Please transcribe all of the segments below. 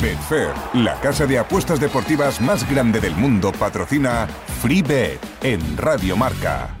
Betfair, la casa de apuestas deportivas más grande del mundo, patrocina FreeBet en Radio Marca.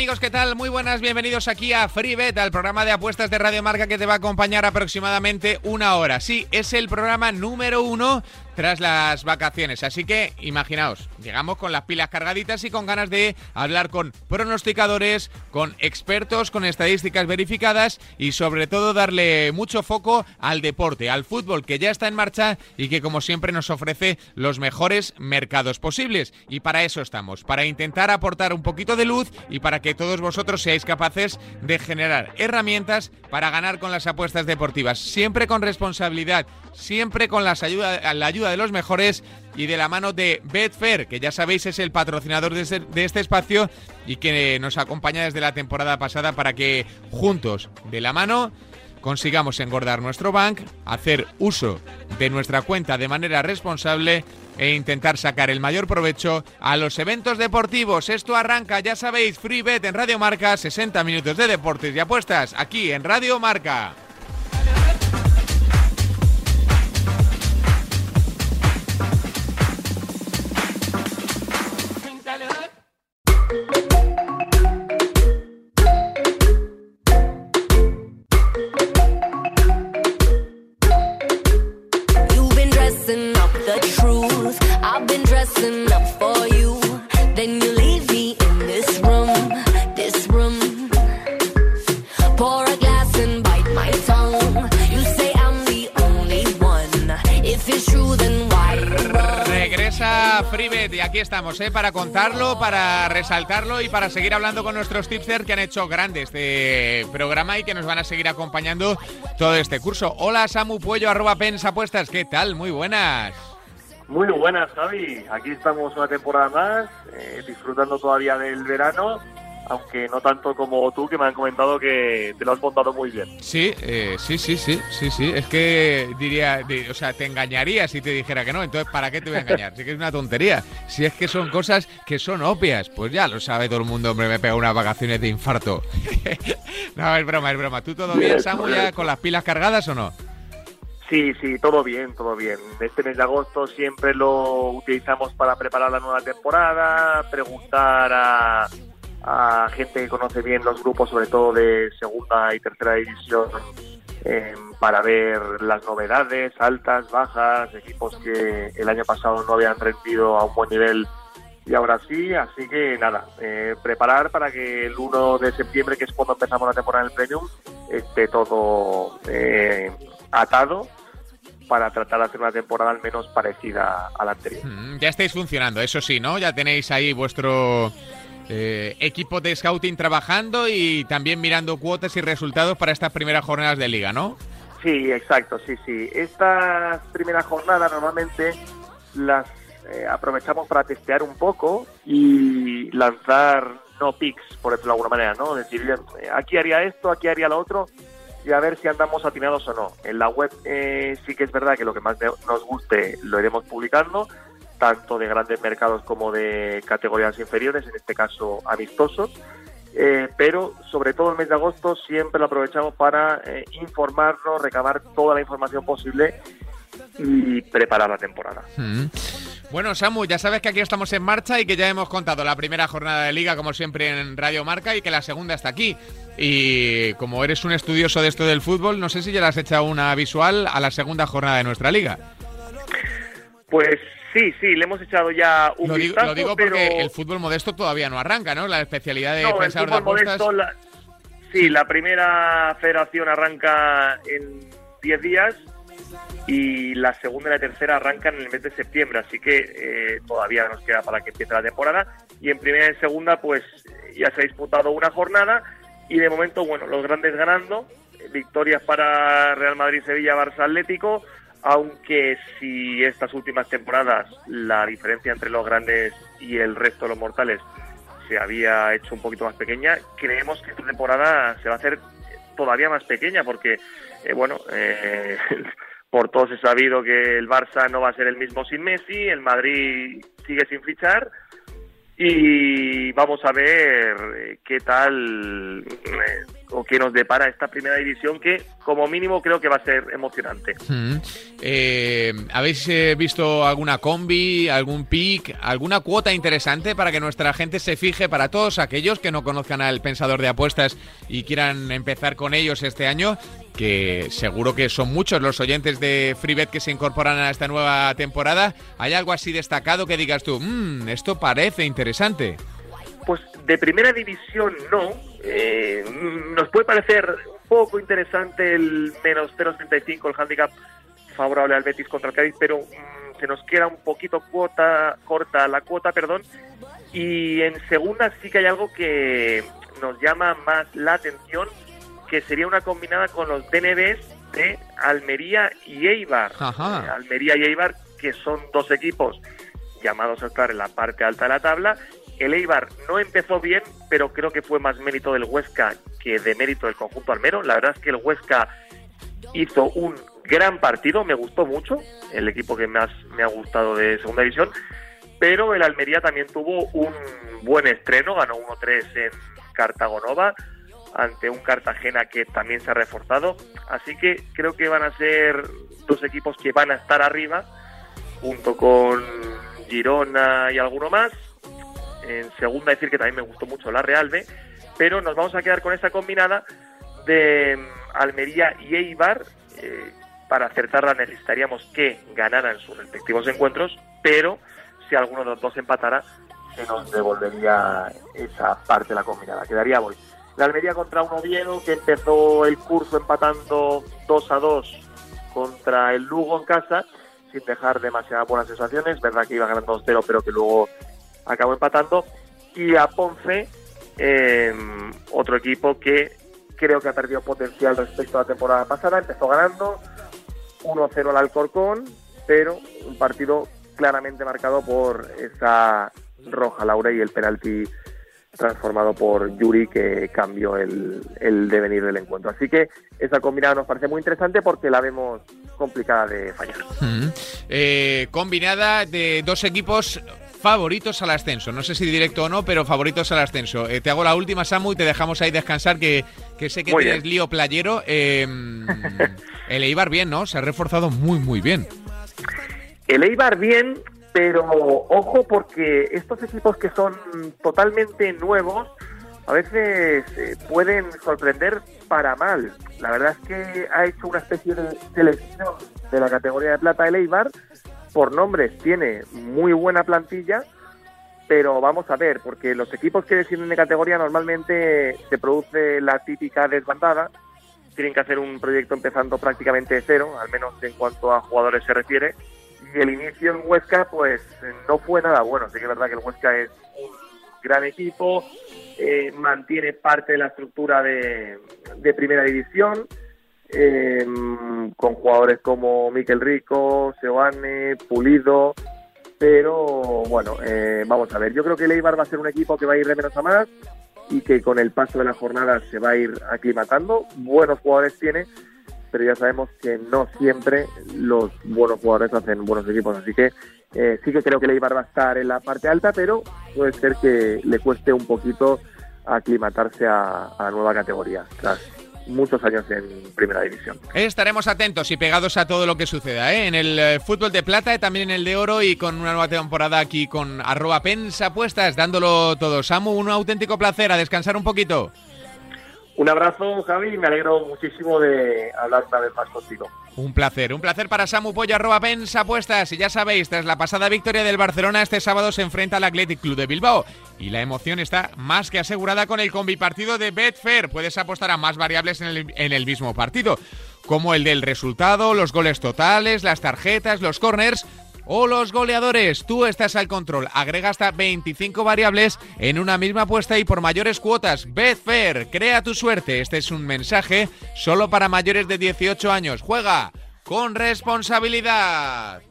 Amigos, ¿qué tal? Muy buenas, bienvenidos aquí a FreeBet, al programa de apuestas de Radio Marca que te va a acompañar aproximadamente una hora. Sí, es el programa número uno tras las vacaciones. Así que imaginaos, llegamos con las pilas cargaditas y con ganas de hablar con pronosticadores, con expertos, con estadísticas verificadas y sobre todo darle mucho foco al deporte, al fútbol que ya está en marcha y que como siempre nos ofrece los mejores mercados posibles. Y para eso estamos, para intentar aportar un poquito de luz y para que todos vosotros seáis capaces de generar herramientas para ganar con las apuestas deportivas, siempre con responsabilidad, siempre con las ayuda, la ayuda de los mejores y de la mano de Betfair, que ya sabéis es el patrocinador de este, de este, espacio y que nos acompaña desde la temporada pasada para que juntos, de la mano, consigamos engordar nuestro bank, hacer uso de nuestra cuenta de manera responsable e intentar sacar el mayor provecho a los eventos deportivos. Esto arranca, ya sabéis, Free Bet en Radio Marca, 60 minutos de deportes y apuestas aquí en Radio Marca. FreeBet y aquí estamos ¿eh? para contarlo, para resaltarlo y para seguir hablando con nuestros tipsters que han hecho grande este programa y que nos van a seguir acompañando todo este curso. Hola Samu Puello, arroba Apuestas, ¿qué tal? Muy buenas. Muy buenas, Javi. Aquí estamos una temporada más, eh, disfrutando todavía del verano aunque no tanto como tú, que me han comentado que te lo has montado muy bien. Sí, eh, sí, sí, sí, sí, sí. Es que diría, o sea, te engañaría si te dijera que no. Entonces, ¿para qué te voy a engañar? Sí que es una tontería. Si es que son cosas que son obvias, pues ya lo sabe todo el mundo, hombre, me pega unas vacaciones de infarto. no, es broma, es broma. ¿Tú todo bien, Samu, ya con las pilas cargadas o no? Sí, sí, todo bien, todo bien. Este mes de agosto siempre lo utilizamos para preparar la nueva temporada, preguntar a a gente que conoce bien los grupos, sobre todo de segunda y tercera división, eh, para ver las novedades, altas, bajas, equipos que el año pasado no habían rendido a un buen nivel y ahora sí, así que nada, eh, preparar para que el 1 de septiembre, que es cuando empezamos la temporada del Premium, esté todo eh, atado para tratar de hacer una temporada al menos parecida a la anterior. Mm, ya estáis funcionando, eso sí, ¿no? Ya tenéis ahí vuestro eh, equipo de scouting trabajando y también mirando cuotas y resultados para estas primeras jornadas de liga, ¿no? Sí, exacto, sí, sí. Estas primeras jornadas normalmente las eh, aprovechamos para testear un poco y lanzar no picks, por decirlo de alguna manera, ¿no? Decir, eh, aquí haría esto, aquí haría lo otro y a ver si andamos atinados o no. En la web sí que es verdad que lo que más nos guste lo iremos publicando, tanto de grandes mercados como de categorías inferiores, en este caso amistosos. Eh, pero sobre todo el mes de agosto siempre lo aprovechamos para eh, informarnos, recabar toda la información posible y preparar la temporada. Mm. Bueno, Samu, ya sabes que aquí estamos en marcha y que ya hemos contado la primera jornada de liga, como siempre, en Radio Marca y que la segunda está aquí. Y como eres un estudioso de esto del fútbol, no sé si ya le has echado una visual a la segunda jornada de nuestra liga. Pues Sí, sí, le hemos echado ya un lo vistazo, Lo digo porque el fútbol modesto todavía no arranca, ¿no? La especialidad de no, pensador de apuestas... sí, la primera federación arranca en 10 días y la segunda y la tercera arrancan en el mes de septiembre, así que eh, todavía nos queda para que empiece la temporada. Y en primera y en segunda, pues ya se ha disputado una jornada y de momento, bueno, los grandes ganando, victorias para Real Madrid, Sevilla, Barça, Atlético aunque si estas últimas temporadas la diferencia entre los grandes y el resto de los mortales se había hecho un poquito más pequeña. Creemos que esta temporada se va a hacer todavía más pequeña porque, eh, bueno, eh, por todos he sabido que el Barça no va a ser el mismo sin Messi, el Madrid sigue sin fichar y vamos a ver eh, qué tal eh, o qué nos depara esta primera división que como mínimo creo que va a ser emocionante. Mm. Eh, ¿Habéis visto alguna combi, algún pick, alguna cuota interesante para que nuestra gente se fije para todos aquellos que no conozcan al pensador de apuestas y quieran empezar con ellos este año? que seguro que son muchos los oyentes de FreeBet que se incorporan a esta nueva temporada. ¿Hay algo así destacado que digas tú, mmm, esto parece interesante? Pues de primera división no. Eh, nos puede parecer un poco interesante el menos 0,35, el handicap favorable al Betis contra el Cádiz, pero mm, se nos queda un poquito cuota, corta la cuota, perdón. Y en segunda sí que hay algo que nos llama más la atención que sería una combinada con los DNBs de Almería y Eibar. Almería y Eibar, que son dos equipos llamados a estar en la parte alta de la tabla. El Eibar no empezó bien, pero creo que fue más mérito del Huesca que de mérito del conjunto almero. La verdad es que el Huesca hizo un gran partido, me gustó mucho, el equipo que más me ha gustado de segunda división, pero el Almería también tuvo un buen estreno, ganó 1-3 en Cartagonova ante un Cartagena que también se ha reforzado. Así que creo que van a ser dos equipos que van a estar arriba, junto con Girona y alguno más. En segunda decir que también me gustó mucho la Realme, pero nos vamos a quedar con esa combinada de mm, Almería y Eibar. Eh, para acertarla necesitaríamos que ganaran sus respectivos encuentros, pero si alguno de los dos empatara, se nos devolvería esa parte de la combinada. Quedaría hoy la Almería contra un Oviedo que empezó el curso empatando 2 a 2 contra el Lugo en casa, sin dejar demasiadas buenas sensaciones. Verdad que iba ganando 2-0, pero que luego acabó empatando. Y a Ponce, em, otro equipo que creo que ha perdido potencial respecto a la temporada pasada. Empezó ganando 1-0 al Alcorcón, pero un partido claramente marcado por esa roja Laura y el penalti transformado por Yuri que cambió el, devenir del encuentro. Así que esa combinada nos parece muy interesante porque la vemos complicada de fallar. Eh, combinada de dos equipos favoritos al ascenso. No sé si directo o no, pero favoritos al ascenso. Eh, te hago la última, Samu, y te dejamos ahí descansar, que, sé que tienes lío playero. Em, el Eibar bien, ¿no? Se ha reforzado muy, muy bien. El Eibar bien, pero ojo porque estos equipos que son totalmente nuevos a veces eh, pueden sorprender para mal. La verdad es que ha hecho una especie de selección de la categoría de plata de Eibar. Por nombres tiene muy buena plantilla, pero vamos a ver, porque los equipos que descienden de categoría normalmente se produce la típica desbandada. Tienen que hacer un proyecto empezando prácticamente de cero, al menos en cuanto a jugadores se refiere y el inicio en Huesca pues no fue nada bueno. Sí que es verdad que el Huesca es un gran equipo, eh, mantiene parte de la estructura de, primera división, eh, con jugadores como Miquel Rico, Seoane, Pulido, pero bueno, eh, vamos a ver, yo creo que el Eibar va a ser un equipo que va a ir de menos a más y que con el paso de la jornada se va a ir aclimatando, buenos jugadores tiene, pero ya sabemos que no siempre los buenos jugadores hacen buenos equipos, así que eh, sí que creo que le Eibar va a estar en la parte alta, pero puede ser que le cueste un poquito aclimatarse a, la nueva categoría, tras muchos años en primera división. Estaremos atentos y pegados a todo lo que suceda ¿eh? en el eh, fútbol de plata y también en el de oro y con una nueva temporada aquí con arroba pensapuestas, dándolo todo. Samu, un auténtico placer, a descansar un poquito. Un abrazo, Javi, y me alegro muchísimo de hablar una vez más contigo. Un placer, un placer para Samu Pollo, arroba apuestas. Y ya sabéis, tras la pasada victoria del Barcelona, este sábado se enfrenta al Athletic Club de Bilbao. Y la emoción está más que asegurada con el combipartido de Betfair. Puedes apostar a más variables en el, en el mismo partido, como el del resultado, los goles totales, las tarjetas, los corners o los goleadores. Tú estás al control. Agrega hasta 25 variables en una misma apuesta y por mayores cuotas. Betfair, crea tu suerte. Este es un mensaje solo para mayores de 18 años. Juega con responsabilidad.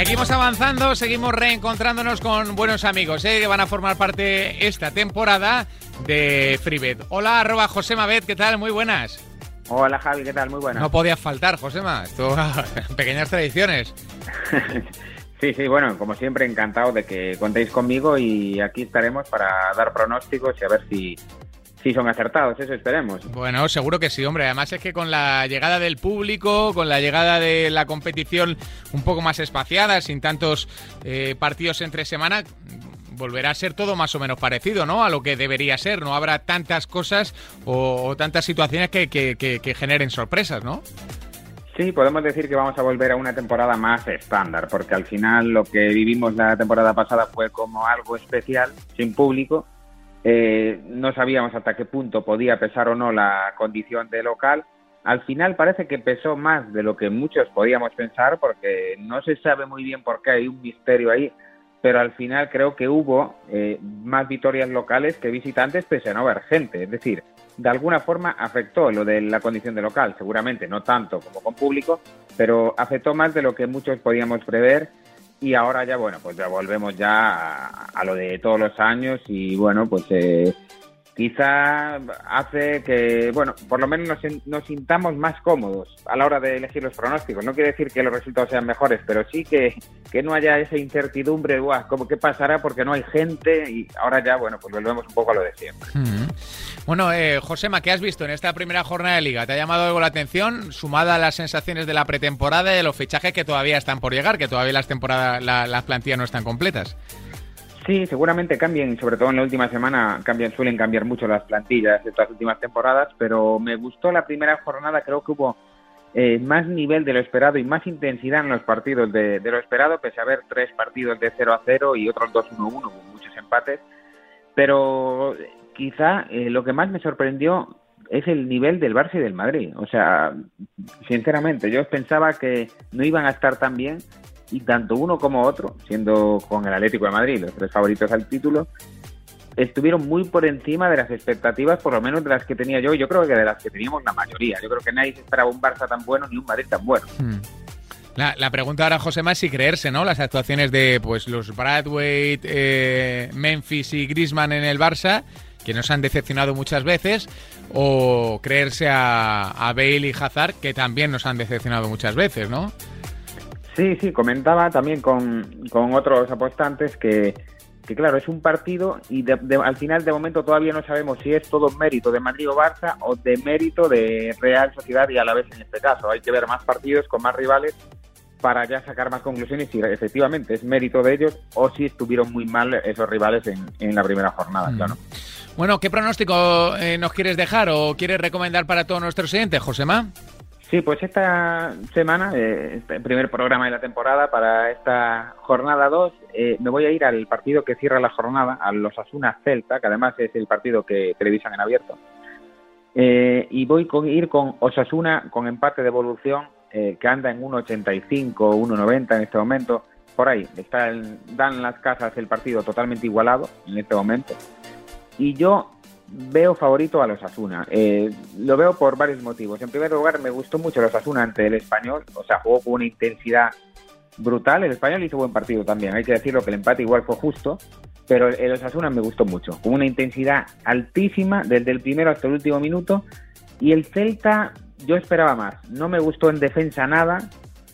Seguimos avanzando, seguimos reencontrándonos con buenos amigos ¿eh? que van a formar parte esta temporada de FreeBet. Hola, arroba Josema Bet, ¿qué tal? Muy buenas. Hola Javi, ¿qué tal? Muy buenas. No podía faltar, Josema. Esto, pequeñas tradiciones. sí, sí, bueno, como siempre, encantado de que contéis conmigo y aquí estaremos para dar pronósticos y a ver si, si son acertados, eso esperemos. Bueno, seguro que sí, hombre. Además es que con la llegada del público, con la llegada de la competición un poco más espaciada, sin tantos eh, partidos entre semana, volverá a ser todo más o menos parecido, ¿no? A lo que debería ser. No habrá tantas cosas o, tantas situaciones que, que generen sorpresas, ¿no? Sí, podemos decir que vamos a volver a una temporada más estándar, porque al final lo que vivimos la temporada pasada fue como algo especial, sin público, eh, no sabíamos hasta qué punto podía pesar o no la condición de local. Al final parece que pesó más de lo que muchos podíamos pensar porque no se sabe muy bien por qué hay un misterio ahí, pero al final creo que hubo eh, más victorias locales que visitantes pese a no haber gente. Es decir, de alguna forma afectó lo de la condición de local, seguramente no tanto como con público, pero afectó más de lo que muchos podíamos prever y ahora ya, bueno, pues ya volvemos ya a, lo de todos los años y bueno, pues eh, quizá hace que, bueno, por lo menos nos, sintamos más cómodos a la hora de elegir los pronósticos. No quiere decir que los resultados sean mejores, pero sí que, que no haya esa incertidumbre, de, como qué pasará porque no hay gente y ahora ya, bueno, pues volvemos un poco a lo de siempre. Bueno, eh, Josema, ¿qué has visto en esta primera jornada de liga? ¿Te ha llamado algo la atención, sumada a las sensaciones de la pretemporada y de los fichajes que todavía están por llegar, que todavía las temporadas, las plantillas no están completas? Sí, seguramente cambien, sobre todo en la última semana, cambian, suelen cambiar mucho las plantillas de estas últimas temporadas, pero me gustó la primera jornada, creo que hubo eh, más nivel de lo esperado y más intensidad en los partidos de, lo esperado, pese a haber tres partidos de 0 a 0 y otros 2-1-1, con muchos empates. Pero quizá eh, lo que más me sorprendió es el nivel del Barça y del Madrid. O sea, sinceramente, yo pensaba que no iban a estar tan bien y tanto uno como otro, siendo con el Atlético de Madrid los tres favoritos al título, estuvieron muy por encima de las expectativas, por lo menos de las que tenía yo, y yo creo que de las que teníamos la mayoría. Yo creo que nadie se esperaba un Barça tan bueno ni un Madrid tan bueno. Hmm. La, pregunta ahora, José, más si creerse, ¿no? Las actuaciones de pues los Bradway, eh, Memphis y Griezmann en el Barça que nos han decepcionado muchas veces, o creerse a, a Bale y Hazard, que también nos han decepcionado muchas veces, ¿no? Sí, sí, comentaba también con, otros apostantes que, que, claro, es un partido y al final de momento todavía no sabemos si es todo mérito de Madrid o Barça o de mérito de Real Sociedad y a la vez en este caso. Hay que ver más partidos con más rivales para ya sacar más conclusiones si efectivamente es mérito de ellos o si estuvieron muy mal esos rivales en, en la primera jornada, mm. claro. Bueno, ¿qué pronóstico eh, nos quieres dejar o quieres recomendar para todos nuestros oyentes, Josema? Sí, pues esta semana, eh, este primer programa de la temporada, para esta jornada 2, eh, me voy a ir al partido que cierra la jornada, a los Asuna Celta, que además es el partido que televisan en abierto. y voy a ir con Osasuna con empate de evolución que anda en 1.85, 1.90 en este momento. Por ahí, está dan las casas el partido totalmente igualado en este momento y yo veo favorito a los Asuna. Eh, lo veo por varios motivos. En primer lugar, me gustó mucho los Asuna ante el español, o sea, jugó con una intensidad brutal. El español hizo buen partido también, hay que decirlo que el empate igual fue justo, pero el Osasuna me gustó mucho, con una intensidad altísima desde el primero hasta el último minuto. Y el Celta, yo esperaba más. No me gustó en defensa nada.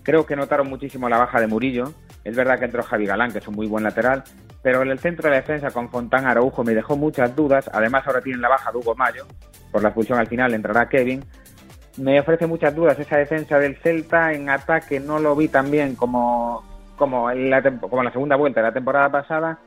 Creo que notaron muchísimo la baja de Murillo. Es verdad que entró Javi Galán, que es un muy buen lateral, pero en el centro de defensa con Fontán Araujo me dejó muchas dudas. Además, ahora tienen la baja de Hugo Mayo, por la expulsión al final entrará Kevin. Me ofrece muchas dudas esa defensa del Celta en ataque, no lo vi tan bien como, como, la, segunda vuelta de la temporada pasada.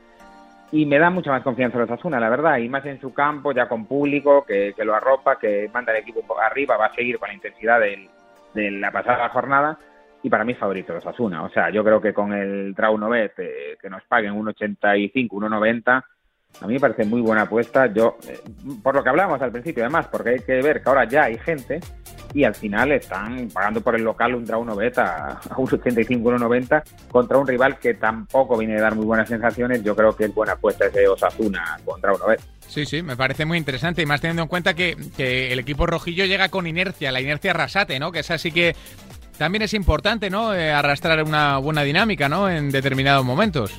Y me da mucha más confianza los Asuna, la verdad, y más en su campo, ya con público, que, lo arropa, que manda el equipo arriba, va a seguir con la intensidad de la pasada jornada y para mí favorito los Asuna. O sea, yo creo que con el Traunovet eh, que nos paguen un 85, 1,90, a mí me parece muy buena apuesta. Yo, eh, por lo que hablábamos al principio, además, porque hay que ver que ahora ya hay gente y al final están pagando por el local un Traunovet a, a un 85, 1,90 contra un rival que tampoco viene a dar muy buenas sensaciones. Yo creo que es buena apuesta ese Osasuna contra Traunovet. Sí, sí, me parece muy interesante y más teniendo en cuenta que el equipo rojillo llega con inercia, la inercia rasate, ¿no? Que es así que también es importante, ¿no? Eh, arrastrar una buena dinámica, ¿no? En determinados momentos.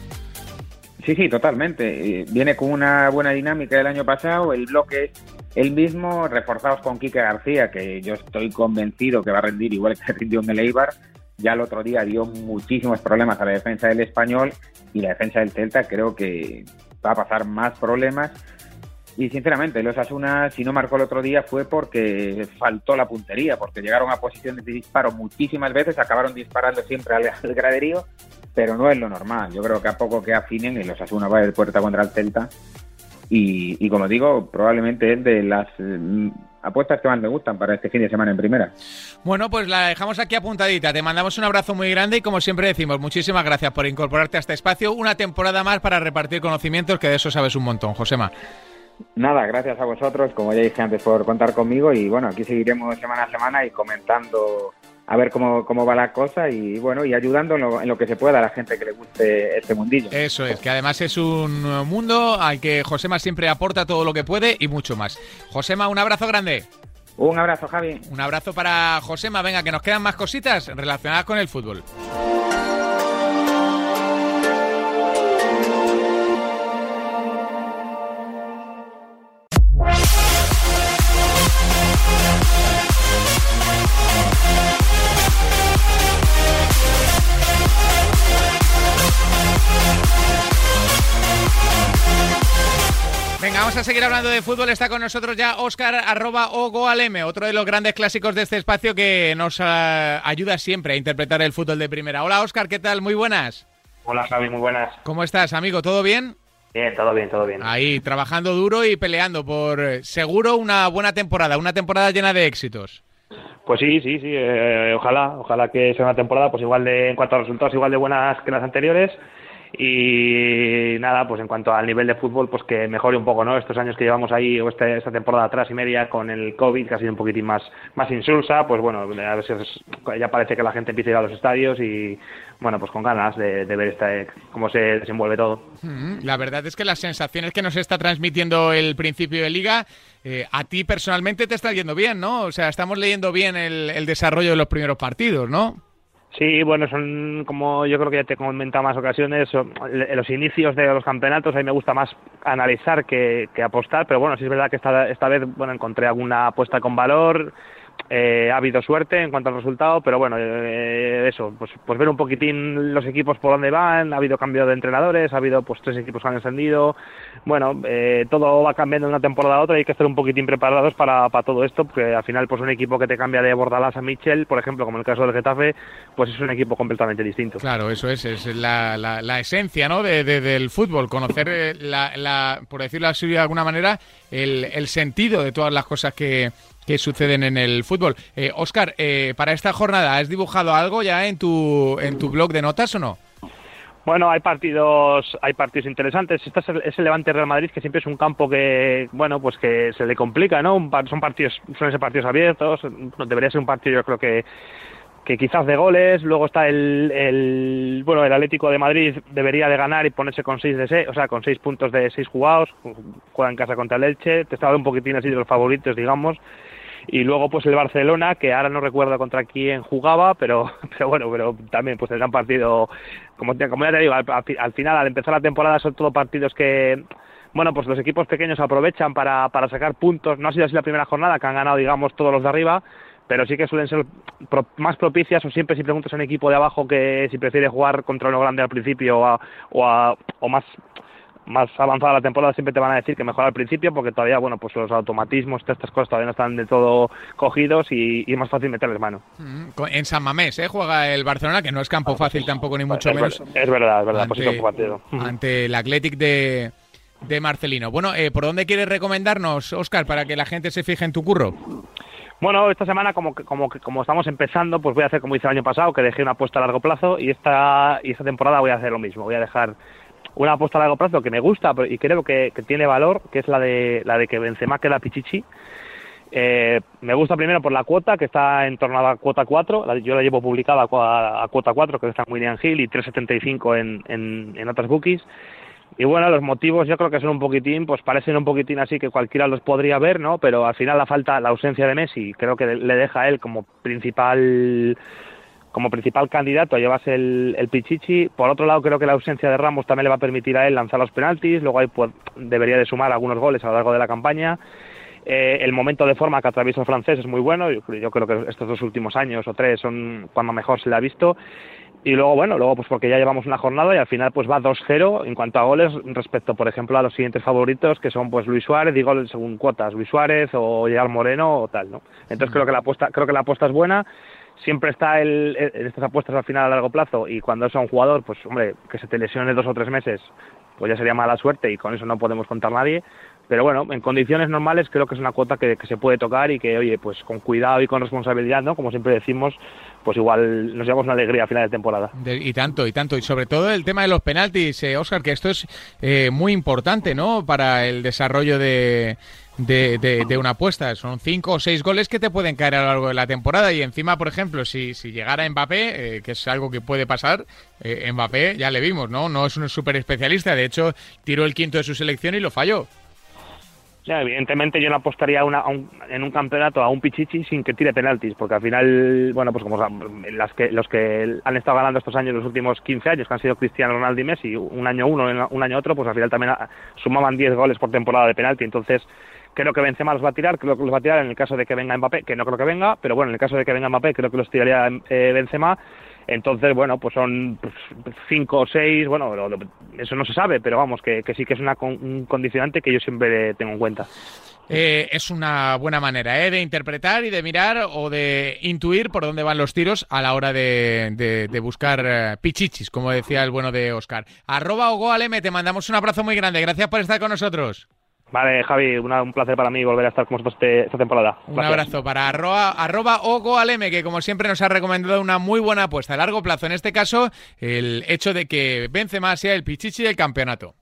Sí, sí, totalmente. Viene con una buena dinámica del año pasado, el bloque es el mismo, reforzados con Quique García, que yo estoy convencido que va a rendir igual que rindió en el Eibar. Ya el otro día dio muchísimos problemas a la defensa del español y la defensa del Celta creo que va a pasar más problemas. Y sinceramente, los Asuna, si no marcó el otro día, fue porque faltó la puntería, porque llegaron a posiciones de disparo muchísimas veces, acabaron disparando siempre al, graderío pero no es lo normal. Yo creo que a poco que afinen, y los Asuna va de puerta contra el Celta. Y, como digo, probablemente es de las mm, apuestas que más me gustan para este fin de semana en primera. Bueno, pues la dejamos aquí apuntadita. Te mandamos un abrazo muy grande y como siempre decimos, muchísimas gracias por incorporarte a este espacio. Una temporada más para repartir conocimientos, que de eso sabes un montón, Josema. Nada, gracias a vosotros, como ya dije antes, por contar conmigo y bueno, aquí seguiremos semana a semana y comentando a ver cómo, cómo va la cosa y bueno, y ayudando en lo, que se pueda a la gente que le guste este mundillo. Eso es, que además es un mundo al que Josema siempre aporta todo lo que puede y mucho más. Josema, un abrazo grande. Un abrazo, Javi. Un abrazo para Josema. Venga, que nos quedan más cositas relacionadas con el fútbol. Vamos a seguir hablando de fútbol. Está con nosotros ya Oscar arroba Ogoaleme, otro de los grandes clásicos de este espacio que nos ah, ayuda siempre a interpretar el fútbol de primera. Hola Oscar, ¿qué tal? Muy buenas. Hola Javi, muy buenas. ¿Cómo estás, amigo? ¿Todo bien? Bien, todo bien, todo bien. Ahí, trabajando duro y peleando por eh, seguro una buena temporada, una temporada llena de éxitos. Pues sí, sí, sí, eh, ojalá, ojalá que sea una temporada pues igual de, en cuanto a resultados, igual de buenas que las anteriores y nada, pues en cuanto al nivel de fútbol, pues que mejore un poco, ¿no? Estos años que llevamos ahí, o este, esta temporada atrás y media con el COVID, que ha sido un poquitín más, más insulsa, pues bueno, a veces ya parece que la gente empieza a ir a los estadios y, bueno, pues con ganas de, ver este, cómo se desenvuelve todo. La verdad es que las sensaciones que nos está transmitiendo el principio de liga, eh, a ti personalmente te está yendo bien, ¿no? O sea, estamos leyendo bien el desarrollo de los primeros partidos, ¿no? Sí, bueno, son como yo creo que ya te he comentado más ocasiones, los inicios de los campeonatos a me gusta más analizar que, que apostar, pero bueno, sí es verdad que esta, esta vez bueno encontré alguna apuesta con valor, eh, ha habido suerte en cuanto al resultado, pero bueno, eh, eso, pues, pues ver un poquitín los equipos por dónde van, ha habido cambio de entrenadores, ha habido pues tres equipos que han ascendido, bueno, eh, todo va cambiando de una temporada a otra y hay que estar un poquitín preparados para, para todo esto, porque al final pues un equipo que te cambia de Bordalás a Michel, por ejemplo, como en el caso del Getafe, pues es un equipo completamente distinto. Claro, eso es, es la, la, esencia ¿no? De, del fútbol, conocer, la, la, por decirlo así de alguna manera, el, el sentido de todas las cosas que que suceden en el fútbol. Eh, Oscar, eh, para esta jornada, ¿has dibujado algo ya en tu, en tu blog de notas o no? Bueno, hay partidos, hay partidos interesantes. Este es el, Levante Real Madrid, que siempre es un campo que, bueno, pues que se le complica, ¿no? son partidos, suelen ser partidos abiertos. Debería ser un partido, yo creo que, que quizás de goles. Luego está el, el, bueno, el Atlético de Madrid debería de ganar y ponerse con seis de seis, o sea, con seis puntos de seis jugados. Juega en casa contra el Elche. Te estaba un poquitín así de los favoritos, digamos y luego pues el Barcelona que ahora no recuerdo contra quién jugaba pero pero bueno pero también pues el partido como, ya te digo al, final al empezar la temporada son todos partidos que bueno pues los equipos pequeños aprovechan para, para sacar puntos. No ha sido así la primera jornada que han ganado digamos todos los de arriba pero sí que suelen ser más propicias o siempre si preguntas a un equipo de abajo que si prefiere jugar contra uno grande al principio o, o, o más más avanzada la temporada siempre te van a decir que mejor al principio porque todavía bueno pues los automatismos estas cosas todavía no están de todo cogidos y, es más fácil meterles mano mm, en San Mamés ¿eh? juega el Barcelona que no es campo fácil tampoco ni mucho menos es verdad es verdad ante, ante el Athletic de, de Marcelino bueno eh, ¿por dónde quieres recomendarnos Oscar para que la gente se fije en tu curro? Bueno, esta semana como como como estamos empezando, pues voy a hacer como hice el año pasado, que dejé una apuesta a largo plazo y esta y esta temporada voy a hacer lo mismo. Voy a dejar una apuesta a largo plazo que me gusta y creo que, tiene valor, que es la de la de que Benzema queda Pichichi. Eh, me gusta primero por la cuota, que está en torno a la cuota 4. Yo la llevo publicada a, cuota 4, que está en William Hill, y 3.75 en, en, en otras bookies. Y bueno, los motivos yo creo que son un poquitín, pues parecen un poquitín así que cualquiera los podría ver, ¿no? Pero al final la falta, la ausencia de Messi, creo que le deja a él como principal como principal candidato a llevarse el, el, Pichichi. Por otro lado, creo que la ausencia de Ramos también le va a permitir a él lanzar los penaltis. Luego ahí pues, debería de sumar algunos goles a lo largo de la campaña. Eh, el momento de forma que atraviesa el francés es muy bueno. Yo, yo, creo que estos dos últimos años o tres son cuando mejor se le ha visto. Y luego, bueno, luego pues porque ya llevamos una jornada y al final pues va 2-0 en cuanto a goles respecto, por ejemplo, a los siguientes favoritos que son pues Luis Suárez, digo según cuotas, Luis Suárez o Gerard Moreno o tal, ¿no? Entonces creo que la apuesta, creo que la apuesta es buena siempre está el, en estas apuestas al final a largo plazo y cuando es a un jugador, pues hombre, que se te lesione dos o tres meses, pues ya sería mala suerte y con eso no podemos contar nadie. Pero bueno, en condiciones normales creo que es una cuota que, que se puede tocar y que, oye, pues con cuidado y con responsabilidad, ¿no? Como siempre decimos, pues igual nos llevamos una alegría a final de temporada. Y tanto, y tanto. Y sobre todo el tema de los penaltis, eh, Oscar, que esto es eh, muy importante, ¿no? Para el desarrollo de, de, de, de, una apuesta. Son cinco o seis goles que te pueden caer a lo largo de la temporada. Y encima, por ejemplo, si, si llegara Mbappé, eh, que es algo que puede pasar, eh, Mbappé ya le vimos, ¿no? No es un súper especialista. De hecho, tiró el quinto de su selección y lo falló. Ya, evidentemente yo no apostaría a un, en un campeonato a un Pichichi sin que tire penaltis, porque al final, bueno, pues como las que, los que han estado ganando estos años, los últimos 15 años, que han sido Cristiano Ronaldo y Messi, un año uno, un año otro, pues al final también sumaban 10 goles por temporada de penalti, entonces creo que Benzema los va a tirar, creo que los va a tirar en el caso de que venga Mbappé, que no creo que venga, pero bueno, en el caso de que venga Mbappé creo que los tiraría eh, Benzema, entonces, bueno, pues son cinco o seis, bueno, eso no se sabe, pero vamos, que, que sí que es una, un condicionante que yo siempre tengo en cuenta. Eh, es una buena manera ¿eh? de interpretar y de mirar o de intuir por dónde van los tiros a la hora de, de, de buscar eh, pichichis, como decía el bueno de Oscar. Arroba Ogoaleme, te mandamos un abrazo muy grande. Gracias por estar con nosotros. Vale, Javi, una, un placer para mí volver a estar con vosotros este, esta temporada. Un abrazo para arroba, arroba Ogoaleme, que como siempre nos ha recomendado una muy buena apuesta a largo plazo. En este caso, el hecho de que Benzema sea el pichichi del campeonato.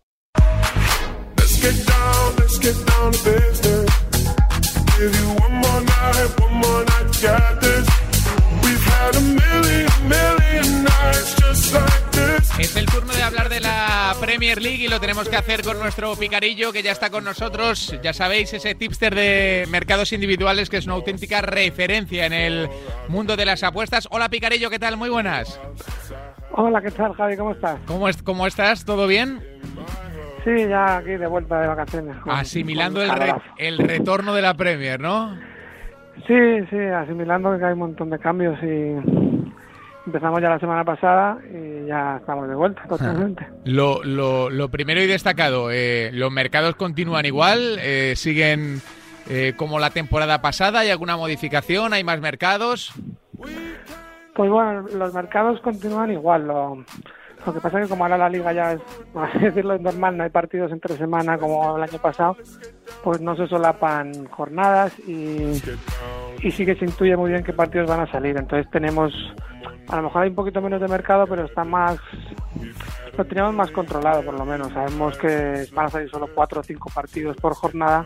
Es el turno de hablar de la Premier League y lo tenemos que hacer con nuestro picarillo que ya está con nosotros. Ya sabéis, ese tipster de mercados individuales que es una auténtica referencia en el mundo de las apuestas. Hola picarillo, ¿qué tal? Muy buenas. Hola, ¿qué tal Javi? ¿Cómo estás? ¿Cómo, es, cómo estás? ¿Todo bien? Sí, ya aquí de vuelta de vacaciones. Con, asimilando con el, re, el, retorno de la Premier, ¿no? Sí, sí, asimilando que hay un montón de cambios y empezamos ya la semana pasada y ya estamos de vuelta totalmente. Lo, lo, lo primero y destacado, eh, ¿los mercados continúan igual? Eh, ¿Siguen eh, como la temporada pasada? ¿Hay alguna modificación? ¿Hay más mercados? Pues bueno, los mercados continúan igual. Lo, lo que pasa es que como ahora la liga ya es, por así decirlo, es normal, no hay partidos entre semana como el año pasado, pues no se solapan jornadas y, y sí que se intuye muy bien qué partidos van a salir. Entonces tenemos, a lo mejor hay un poquito menos de mercado, pero está más, lo tenemos más controlado por lo menos. Sabemos que van a salir solo cuatro o cinco partidos por jornada,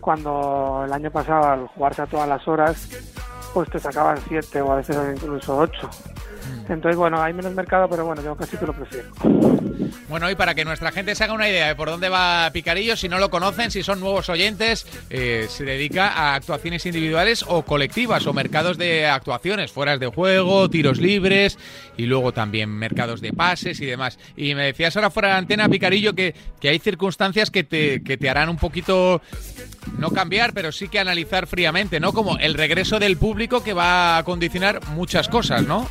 cuando el año pasado al jugarse a todas las horas, pues te sacaban siete o a veces incluso ocho. Entonces, bueno, hay menos mercado, pero bueno, yo casi que lo prefiero. Bueno, y para que nuestra gente se haga una idea de por dónde va Picarillo, si no lo conocen, si son nuevos oyentes, eh, se dedica a actuaciones individuales o colectivas o mercados de actuaciones, fueras de juego, tiros libres y luego también mercados de pases y demás. Y me decías ahora fuera de antena, Picarillo, que, que hay circunstancias que te, que te harán un poquito no cambiar, pero sí que analizar fríamente, ¿no? Como el regreso del público que va a condicionar muchas cosas, ¿no?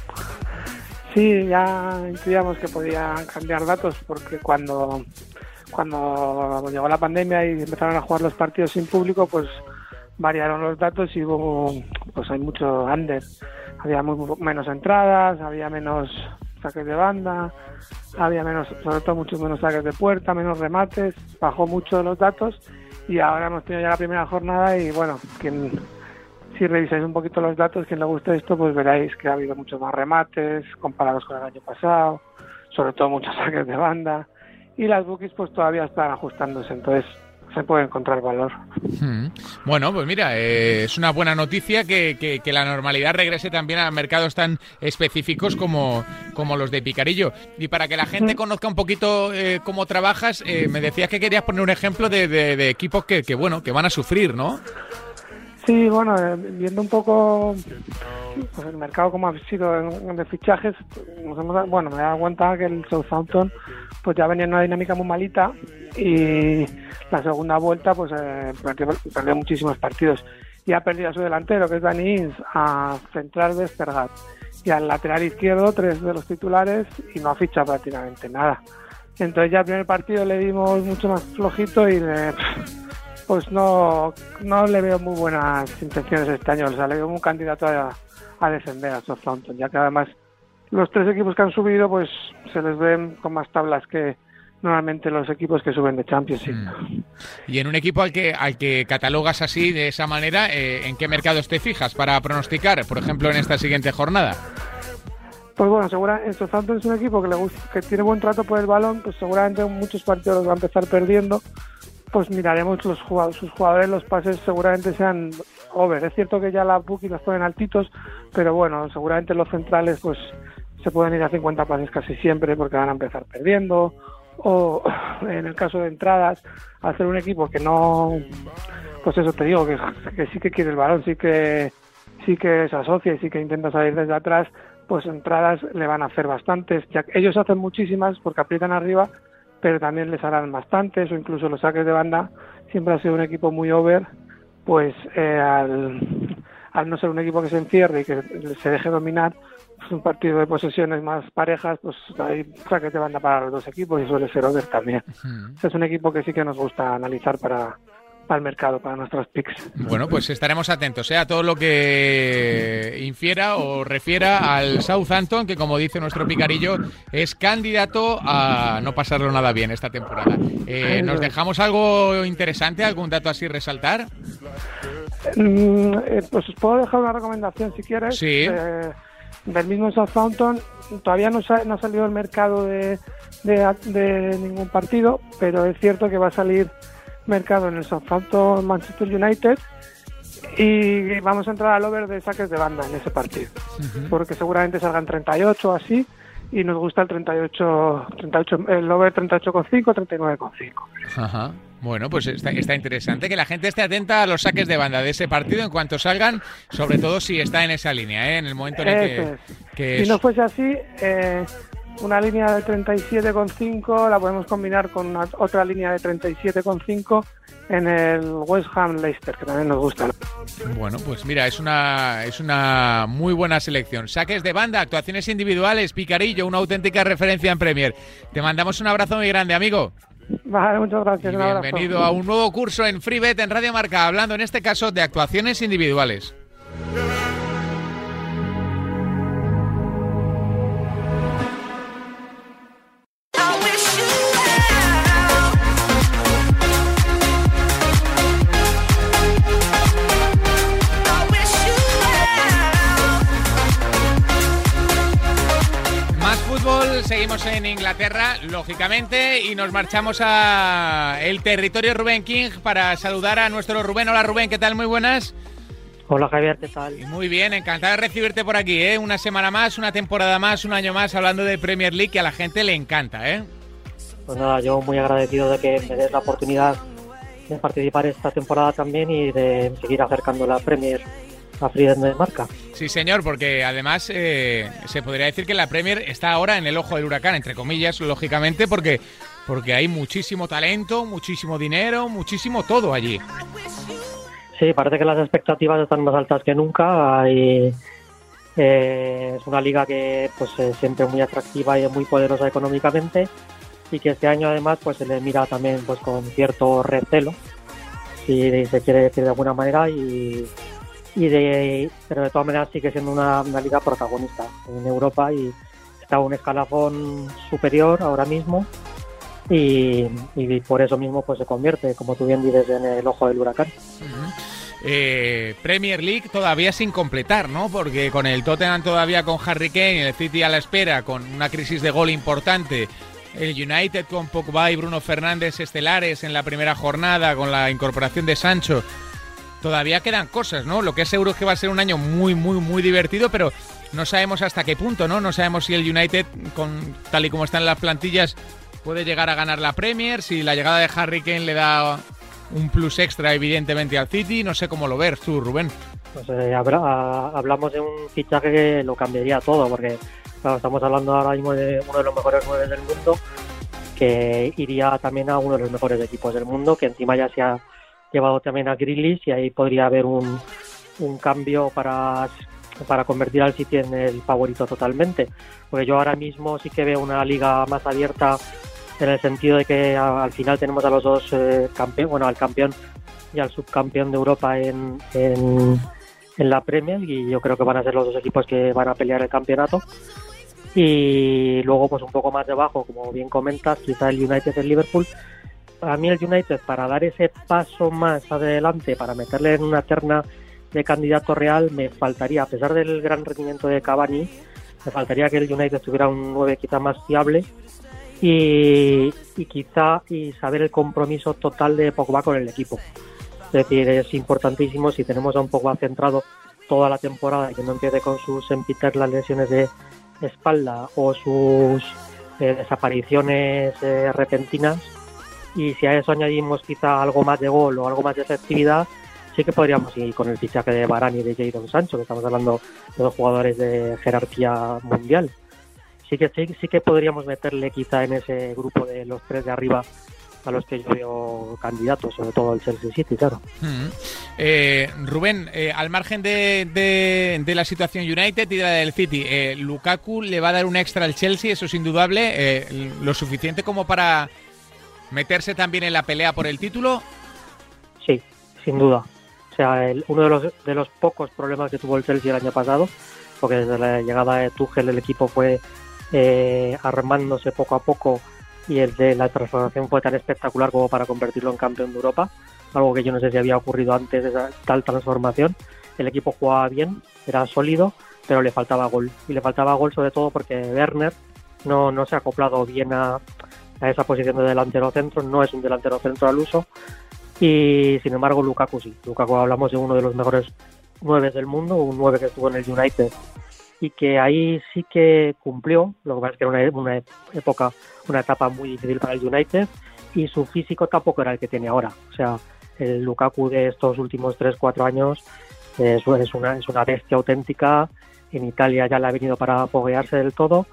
Sí, ya intuíamos que podían cambiar datos porque cuando, cuando llegó la pandemia y empezaron a jugar los partidos sin público, pues variaron los datos y hubo, pues hay mucho under. Había menos entradas, había menos saques de banda, había menos, sobre todo muchos menos saques de puerta, menos remates, bajó mucho los datos y ahora hemos tenido ya la primera jornada y bueno, quien si revisáis un poquito los datos, quien le guste esto, pues veréis que ha habido muchos más remates comparados con el año pasado, sobre todo muchos saques de banda, y las bookies pues todavía están ajustándose, entonces se puede encontrar valor. Hmm. Bueno, pues mira, eh, es una buena noticia que, que, que, la normalidad regrese también a mercados tan específicos como, como los de Picarillo. Y para que la gente conozca un poquito eh, cómo trabajas, eh, me decías que querías poner un ejemplo de, de, de equipos que, que, bueno, que van a sufrir, ¿no? Sí, bueno, eh, viendo un poco pues, el mercado como ha sido de fichajes, bueno, me he dado cuenta que el Southampton pues ya venía en una dinámica muy malita y la segunda vuelta pues eh, perdió, muchísimos partidos y ha perdido a su delantero que es Dani Ins a central de Estergat y al lateral izquierdo tres de los titulares y no ha fichado prácticamente nada. Entonces ya el primer partido le dimos mucho más flojito y pues no, no le veo muy buenas intenciones este año. O sea, le veo un candidato a, a defender a Southampton, ya que además los tres equipos que han subido pues se les ven con más tablas que normalmente los equipos que suben de Champions. Mm. Y en un equipo al que al que catalogas así de esa manera, eh, ¿en qué mercados te fijas para pronosticar, por ejemplo, en esta siguiente jornada? Pues bueno, seguramente Southampton es un equipo que le gusta, que tiene buen trato por el balón, pues seguramente muchos partidos los va a empezar perdiendo. Pues miraremos los jugadores, sus jugadores, los pases seguramente sean over. Es cierto que ya la bookie los ponen altitos, pero bueno, seguramente los centrales pues se pueden ir a 50 pases casi siempre porque van a empezar perdiendo. O en el caso de entradas, hacer un equipo que no, pues eso te digo, que, sí que quiere el balón, sí que sí que se asocia y sí que intenta salir desde atrás, pues entradas le van a hacer bastantes. Ellos hacen muchísimas porque aprietan arriba, pero también les harán bastantes o incluso los saques de banda. Siempre ha sido un equipo muy over, pues eh, al, al no ser un equipo que se encierre y que se deje dominar, pues un partido de posesiones más parejas, pues hay saques de banda para los dos equipos y suele ser over también. Es un equipo que sí que nos gusta analizar para, para el mercado, para nuestros picks. Bueno, pues estaremos atentos ¿eh? a todo lo que infiera o refiera al Southampton, que como dice nuestro picarillo, es candidato a no pasarlo nada bien esta temporada. Eh, ¿Nos dejamos algo interesante, algún dato así resaltar? Mm, eh, pues os puedo dejar una recomendación si quieres. Sí. Eh, del mismo Southampton, todavía no, no ha salido el mercado de, de ningún partido, pero es cierto que va a salir mercado en el Southampton Manchester United y vamos a entrar al over de saques de banda en ese partido, porque seguramente salgan 38 o así y nos gusta el 38, 38 el over 38,5, 39,5. Ajá. Bueno, pues está, está, interesante que la gente esté atenta a los saques de banda de ese partido en cuanto salgan, sobre todo si está en esa línea, ¿eh? en el momento en el que, Si no fuese así, eh, una línea de 37,5 la podemos combinar con otra línea de 37,5 en el West Ham Leicester, que también nos gusta. Bueno, pues mira, es una, es una muy buena selección. Saques de banda, actuaciones individuales, picarillo, una auténtica referencia en Premier. Te mandamos un abrazo muy grande, amigo. Vale, muchas gracias. bienvenido a un nuevo curso en FreeBet en Radio Marca, hablando en este caso de actuaciones individuales. Inglaterra, lógicamente, y nos marchamos a el territorio Rubén King para saludar a nuestro Rubén. Hola Rubén, ¿qué tal? Muy buenas. Hola Javier, ¿qué tal? Muy bien, encantado de recibirte por aquí, ¿eh? Una semana más, una temporada más, un año más hablando de Premier League que a la gente le encanta, ¿eh? Pues nada, yo muy agradecido de que me des la oportunidad de participar esta temporada también y de seguir acercando la Premier a de marca. Sí, señor, porque además eh, se podría decir que la Premier está ahora en el ojo del huracán, entre comillas, lógicamente, porque, porque hay muchísimo talento, muchísimo dinero, muchísimo todo allí. Sí, parece que las expectativas están más altas que nunca. Hay, eh, es una liga que pues es siempre muy atractiva y muy poderosa económicamente y que este año además pues se le mira también pues con cierto recelo si se quiere decir de alguna manera y y de, pero de todas maneras sigue siendo una, liga protagonista en Europa y está un escalafón superior ahora mismo y, por eso mismo pues se convierte, como tú bien dices, en el ojo del huracán. Eh, Premier League todavía sin completar, ¿no? Porque con el Tottenham todavía con Harry Kane el City a la espera, con una crisis de gol importante, el United con Pogba y Bruno Fernández estelares en la primera jornada, con la incorporación de Sancho todavía quedan cosas, ¿no? Lo que es seguro es que va a ser un año muy, muy, muy divertido, pero no sabemos hasta qué punto, ¿no? No sabemos si el United, con tal y como están las plantillas, puede llegar a ganar la Premier, si la llegada de Harry Kane le da un plus extra evidentemente al City. No sé cómo lo ver tú, Rubén. Pues eh, hablamos de un fichaje que lo cambiaría todo, porque estamos hablando ahora mismo de uno de los mejores nueve del mundo, que iría también a uno de los mejores equipos del mundo, que encima ya se ha llevado también a Grillis y ahí podría haber un, un cambio para, para convertir al City en el favorito totalmente. Porque yo ahora mismo sí que veo una liga más abierta en el sentido de que al final tenemos a los dos eh, campeones, bueno, al campeón y al subcampeón de Europa en, en, la Premier y yo creo que van a ser los dos equipos que van a pelear el campeonato. Y luego, pues un poco más debajo, como bien comentas, quizá el United el Liverpool. Para mí el United, para dar ese paso más adelante, para meterle en una terna de candidato real, me faltaría, a pesar del gran rendimiento de Cavani, me faltaría que el United tuviera un 9 quizá más fiable y, quizá y saber el compromiso total de Pogba con el equipo. Es decir, es importantísimo si tenemos a un Pogba centrado toda la temporada y que no empiece con sus las lesiones de espalda o sus eh, desapariciones eh, repentinas y si a eso añadimos quizá algo más de gol o algo más de efectividad sí que podríamos ir con el fichaje de Barani y de Jadon Sancho que estamos hablando de dos jugadores de jerarquía mundial sí que sí, que podríamos meterle quizá en ese grupo de los tres de arriba a los que yo veo candidatos, sobre todo el Chelsea City, claro. Mm. Eh, Rubén, eh, al margen de, de, la situación United y de la del City, eh, Lukaku le va a dar un extra al Chelsea, eso es indudable, lo suficiente como para meterse también en la pelea por el título. Sí, sin duda. O sea, uno de los, de los pocos problemas que tuvo el Chelsea el año pasado, porque desde la llegada de Tuchel el equipo fue eh, armándose poco a poco y el de la transformación fue tan espectacular como para convertirlo en campeón de Europa, algo que yo no sé si había ocurrido antes de esa, tal transformación. El equipo jugaba bien, era sólido, pero le faltaba gol. Y le faltaba gol sobre todo porque Werner no, no se ha acoplado bien a, a esa posición de delantero centro, no es un delantero centro al uso. Y sin embargo Lukaku sí. Lukaku hablamos de uno de los mejores nueve del mundo, un nueve que estuvo en el United y que ahí sí que cumplió, lo que pasa es que era una, época, una etapa muy difícil para el United y su físico tampoco era el que tiene ahora. O sea, el Lukaku de estos últimos 3-4 años es, una, es una bestia auténtica. En Italia ya le ha venido para foguearse del todo.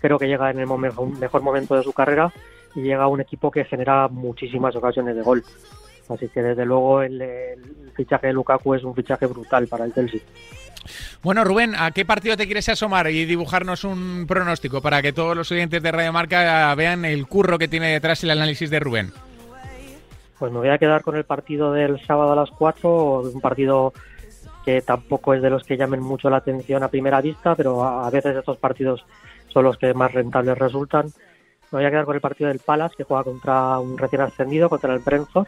Creo que llega en el mejor momento de su carrera y llega a un equipo que genera muchísimas ocasiones de gol. Así que desde luego el, el fichaje de Lukaku es un fichaje brutal para el Chelsea. Bueno, Rubén, ¿a qué partido te quieres asomar y dibujarnos un pronóstico para que todos los oyentes de Radio Marca vean el curro que tiene detrás el análisis de Rubén? Pues me voy a quedar con el partido del sábado a las 4, un partido que tampoco es de los que llamen mucho la atención a primera vista, pero a veces estos partidos son los que más rentables resultan. Me voy a quedar con el partido del Palace, que juega contra un recién ascendido, contra el Brentford,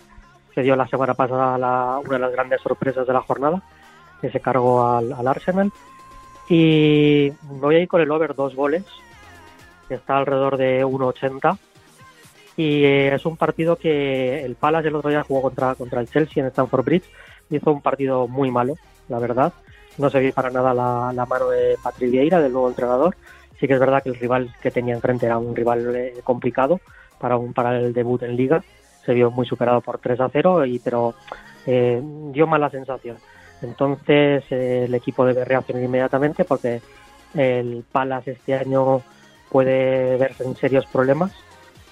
que dio la semana pasada una de las grandes sorpresas de la jornada que se cargó al, Arsenal. Y voy a ir con el over dos goles, que está alrededor de 1.80. Y eh, es un partido que el Palace el otro día jugó contra, contra el Chelsea en Stamford Bridge. Hizo un partido muy malo, la verdad. No se vio para nada la, mano de Patrick Vieira, del nuevo entrenador. Sí que es verdad que el rival que tenía enfrente era un rival eh, complicado para, un, para el debut en Liga. Se vio muy superado por 3 a 0, y, pero eh, dio mala sensación. Entonces el equipo debe reaccionar inmediatamente porque el Palace este año puede verse en serios problemas,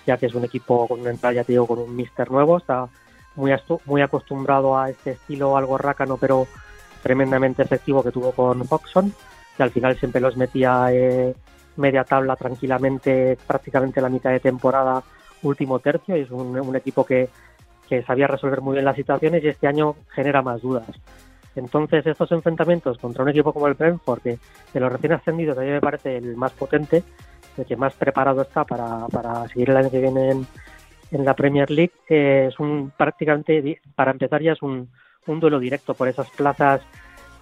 ya que es un equipo con una entrada, ya te digo, con un mister nuevo, está muy, muy acostumbrado a este estilo algo rácano, pero tremendamente efectivo que tuvo con Foxon, que al final siempre los metía eh, media tabla tranquilamente, prácticamente la mitad de temporada, último tercio, y es un, equipo que, sabía resolver muy bien las situaciones y este año genera más dudas. Entonces, estos enfrentamientos contra un equipo como el Brentford, que de los recién ascendidos a mí me parece el más potente, el que más preparado está para, para seguir el año que viene en, la Premier League, eh, es un prácticamente, para empezar ya es un, un duelo directo por esas plazas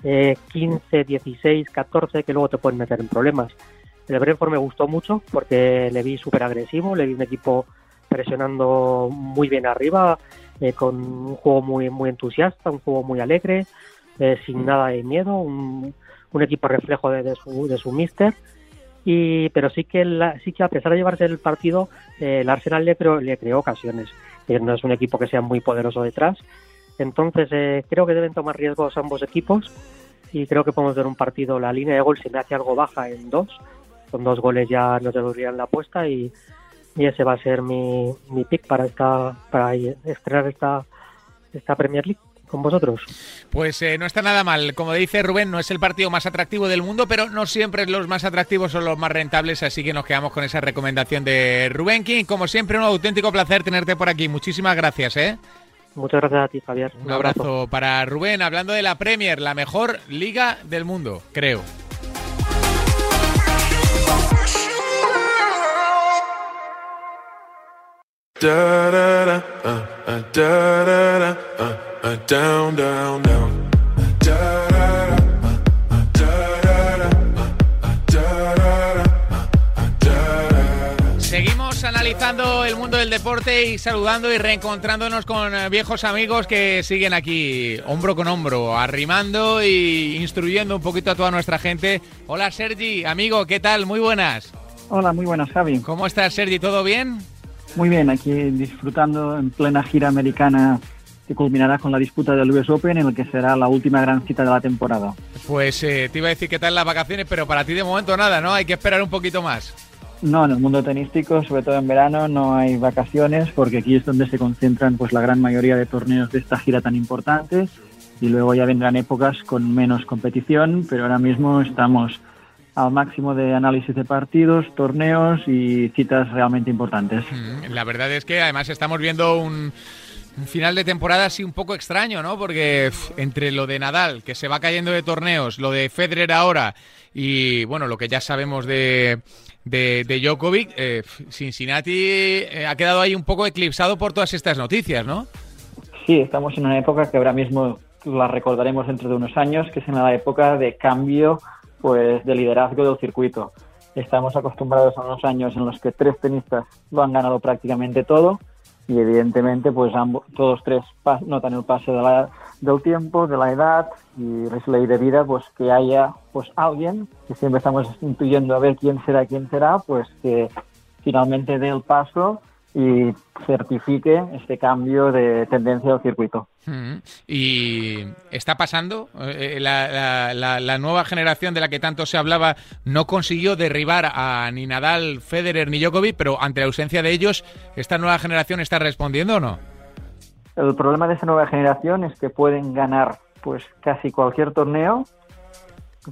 15, 16, 14 que luego te pueden meter en problemas. El Brentford me gustó mucho porque le vi súper agresivo, le vi un equipo presionando muy bien arriba, eh, con un juego muy, muy entusiasta, un juego muy alegre, eh, sin nada de miedo, un, equipo reflejo de, su, de su mister. Y, pero sí que, sí que a pesar de llevarse el partido, eh, el Arsenal le creó, le creó ocasiones. no es un equipo que sea muy poderoso detrás. Entonces eh, creo que deben tomar riesgos ambos equipos y creo que podemos ver un partido, la línea de gol se me hace algo baja en dos, con dos goles ya nos devolverían la apuesta y, y ese va a ser mi, mi pick para esta para estrenar esta, esta Premier League con vosotros. Pues eh, no está nada mal. Como dice Rubén, no es el partido más atractivo del mundo, pero no siempre los más atractivos son los más rentables, así que nos quedamos con esa recomendación de Rubén King. Como siempre, un auténtico placer tenerte por aquí. Muchísimas gracias, ¿eh? Muchas gracias a ti, Javier. Un, abrazo para Rubén, hablando de la Premier, la mejor liga del mundo, creo. Seguimos analizando el mundo del deporte y saludando y reencontrándonos con eh, viejos amigos que siguen aquí hombro con hombro, arrimando y instruyendo un poquito a toda nuestra gente. Hola Sergi, amigo, ¿qué tal? Muy buenas. Hola, muy buenas, Javi. ¿Cómo estás, Sergi? ¿Todo bien? Muy bien, aquí disfrutando en plena gira americana que culminará con la disputa del US Open, en el que será la última gran cita de la temporada. Pues eh, te iba a decir qué tal las vacaciones, pero para ti de momento nada, ¿no? Hay que esperar un poquito más. No, en el mundo tenístico, sobre todo en verano, no hay vacaciones porque aquí es donde se concentran pues la gran mayoría de torneos de esta gira tan importante y luego ya vendrán épocas con menos competición, pero ahora mismo estamos al máximo de análisis de partidos, torneos y citas realmente importantes. Mm, la verdad es que además estamos viendo un, final de temporada así un poco extraño, ¿no? Porque entre lo de Nadal, que se va cayendo de torneos, lo de Federer ahora y, bueno, lo que ya sabemos de, de, Djokovic, eh, Cincinnati eh, ha quedado ahí un poco eclipsado por todas estas noticias, ¿no? Sí, estamos en una época que ahora mismo la recordaremos dentro de unos años, que es en la época de cambio pues de liderazgo del circuito. Estamos acostumbrados a unos años en los que tres tenistas lo han ganado prácticamente todo y evidentemente pues ambos, todos tres notan el paso de la, del tiempo, de la edad y es ley de vida pues que haya pues alguien que siempre estamos intuyendo a ver quién será, quién será, pues que finalmente dé el paso y certifique este cambio de tendencia del circuito. Mm. Y está pasando, eh, la, nueva generación de la que tanto se hablaba no consiguió derribar a ni Nadal, Federer ni Djokovic, pero ante la ausencia de ellos, ¿esta nueva generación está respondiendo o no? El problema de esa nueva generación es que pueden ganar pues casi cualquier torneo,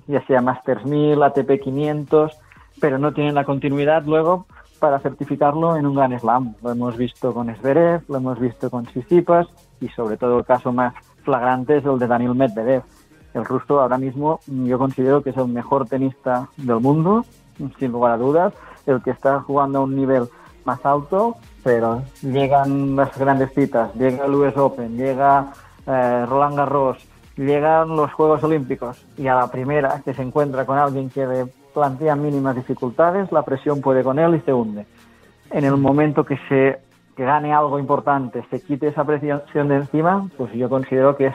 ya sea Masters 1000, ATP 500, pero no tienen la continuidad luego para certificarlo en un Gran Slam. Lo hemos visto con Zverev, lo hemos visto con Tsitsipas y sobre todo el caso más flagrante es el de Daniel Medvedev. El ruso ahora mismo yo considero que es el mejor tenista del mundo, sin lugar a dudas, el que está jugando a un nivel más alto, pero llegan las grandes citas, llega el US Open, llega eh, Roland Garros, llegan los Juegos Olímpicos y a la primera que se encuentra con alguien que plantea mínimas dificultades, la presión puede con él y se hunde. En el momento que se gane algo importante, se quite esa presión de encima, pues yo considero que es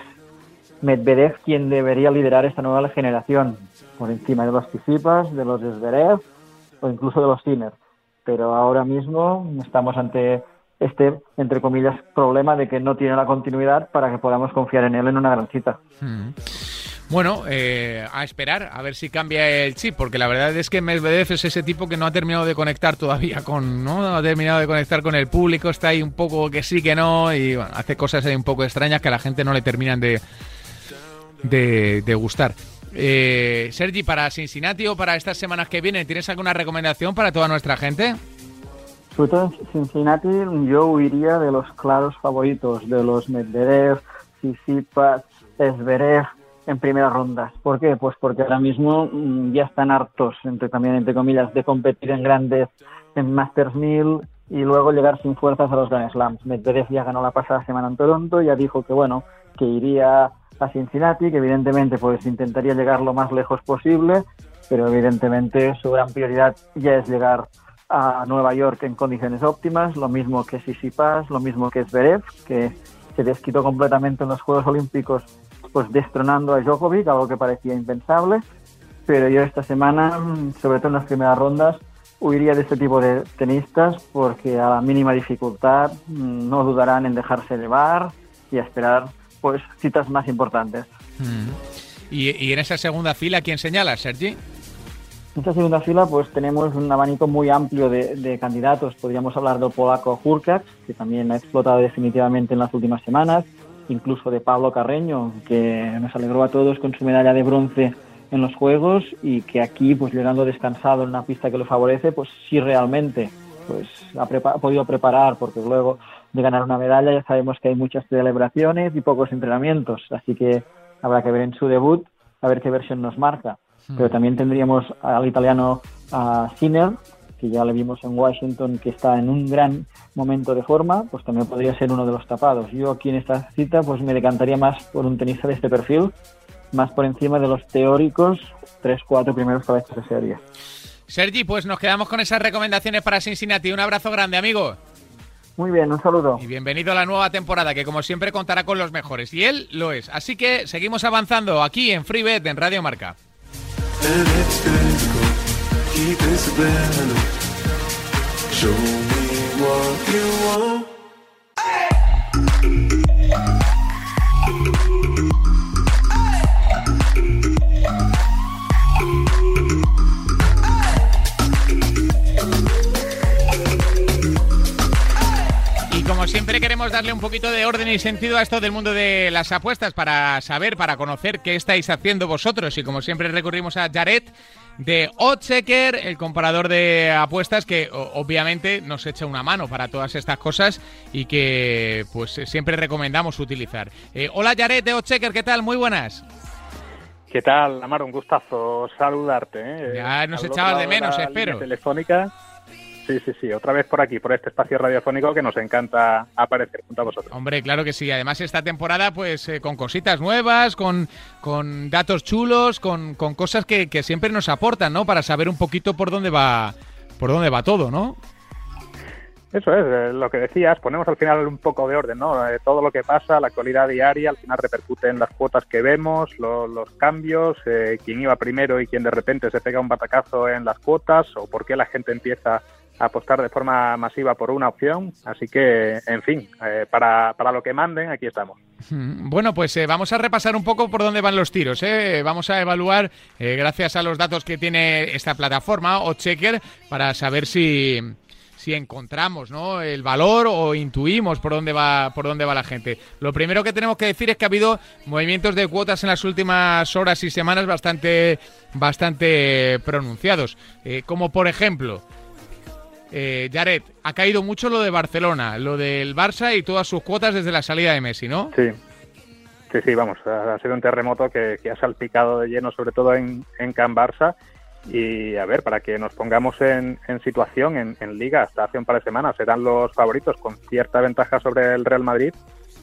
Medvedev quien debería liderar esta nueva generación, por encima de los Tsitsipas, de los Zverev o incluso de los Sinner. Pero ahora mismo estamos ante este, entre comillas, problema de que no tiene la continuidad para que podamos confiar en él en una gran cita. Hmm. Bueno, eh, a esperar, a ver si cambia el chip, porque la verdad es que Medvedev es ese tipo que no ha terminado de conectar todavía con, ¿no? ha terminado de conectar con el público, está ahí un poco que sí, que no, y bueno, hace cosas ahí un poco extrañas que a la gente no le terminan de, de, gustar. Eh, Sergi, para Cincinnati o para estas semanas que vienen, ¿tienes alguna recomendación para toda nuestra gente? Sobre todo en Cincinnati yo huiría de los claros favoritos, de los Medvedev, Tsitsipas, en primeras rondas. ¿Por qué? Pues porque ahora mismo mm, ya están hartos, entre también entre comillas, de competir en grandes, en Masters 1000 y luego llegar sin fuerzas a los Grand Slams. Medvedev ya ganó la pasada semana en Toronto, ya dijo que bueno, que iría a Cincinnati, que evidentemente pues intentaría llegar lo más lejos posible, pero evidentemente su gran prioridad ya es llegar a Nueva York en condiciones óptimas, lo mismo que Sissipas, lo mismo que Zverev, que se desquitó completamente en los Juegos Olímpicos pues destronando a Djokovic, algo que parecía impensable, pero yo esta semana, sobre todo en las primeras rondas, huiría de este tipo de tenistas porque a la mínima dificultad mm, no dudarán en dejarse llevar y a esperar pues citas más importantes. Mm. ¿Y, en esa segunda fila quién señala, Sergi? En esta segunda fila pues tenemos un abanico muy amplio de, candidatos. Podríamos hablar del polaco Hurkacz, que también ha explotado definitivamente en las últimas semanas, incluso de Pablo Carreño, que nos alegró a todos con su medalla de bronce en los Juegos y que aquí, pues llegando descansado en una pista que lo favorece, pues sí realmente pues ha, podido preparar, porque luego de ganar una medalla ya sabemos que hay muchas celebraciones y pocos entrenamientos, así que habrá que ver en su debut a ver qué versión nos marca. Hmm. Pero también tendríamos al italiano a Sinner, que ya le vimos en Washington, que está en un gran momento de forma, pues también podría ser uno de los tapados. Yo aquí en esta cita pues me decantaría más por un tenista de este perfil, más por encima de los teóricos 3-4 primeros cabezas de serie. Sergi, pues nos quedamos con esas recomendaciones para Cincinnati. Un abrazo grande, amigo. Muy bien, un saludo. Y bienvenido a la nueva temporada, que como siempre contará con los mejores. Y él lo es. Así que seguimos avanzando aquí en FreeBet, en Radio Marca. Siempre queremos darle un poquito de orden y sentido a esto del mundo de las apuestas para saber, para conocer qué estáis haciendo vosotros. Y como siempre recurrimos a Jared de Oddchecker, el comparador de apuestas que obviamente nos echa una mano para todas estas cosas y que pues siempre recomendamos utilizar. Eh, hola Jared de Oddchecker, ¿qué tal? Muy buenas. ¿Qué tal, Amaro? Un gustazo saludarte. ¿eh? Ya nos echabas de menos, espero. Telefónica. Sí, sí, sí, otra vez por aquí, por este espacio radiofónico que nos encanta aparecer junto a vosotros. Hombre, claro que sí. Además, esta temporada, pues eh, con cositas nuevas, con, con datos chulos, con, con cosas que, que, siempre nos aportan, ¿no? Para saber un poquito por dónde va, por dónde va todo, ¿no? Eso es, eh, lo que decías, ponemos al final un poco de orden, ¿no? Eh, todo lo que pasa, la actualidad diaria, al final repercute en las cuotas que vemos, los cambios, quién iba primero y quién de repente se pega un batacazo en las cuotas, o por qué la gente empieza apostar de forma masiva por una opción. Así que, en fin, eh, para, para, lo que manden, aquí estamos. Hmm, bueno, pues eh, vamos a repasar un poco por dónde van los tiros. ¿eh? Vamos a evaluar, gracias a los datos que tiene esta plataforma o Checker, para saber si, si encontramos ¿no? el valor o intuimos por dónde va por dónde va la gente. Lo primero que tenemos que decir es que ha habido movimientos de cuotas en las últimas horas y semanas bastante bastante pronunciados, como por ejemplo eh, Jared, ha caído mucho lo de Barcelona, lo del Barça y todas sus cuotas desde la salida de Messi, ¿no? Sí, sí, sí, vamos, ha sido un terremoto que, ha salpicado de lleno, sobre todo en, en Can Barça. Y a ver, para que nos pongamos en, situación en, Liga, hasta hace un par de semanas eran los favoritos con cierta ventaja sobre el Real Madrid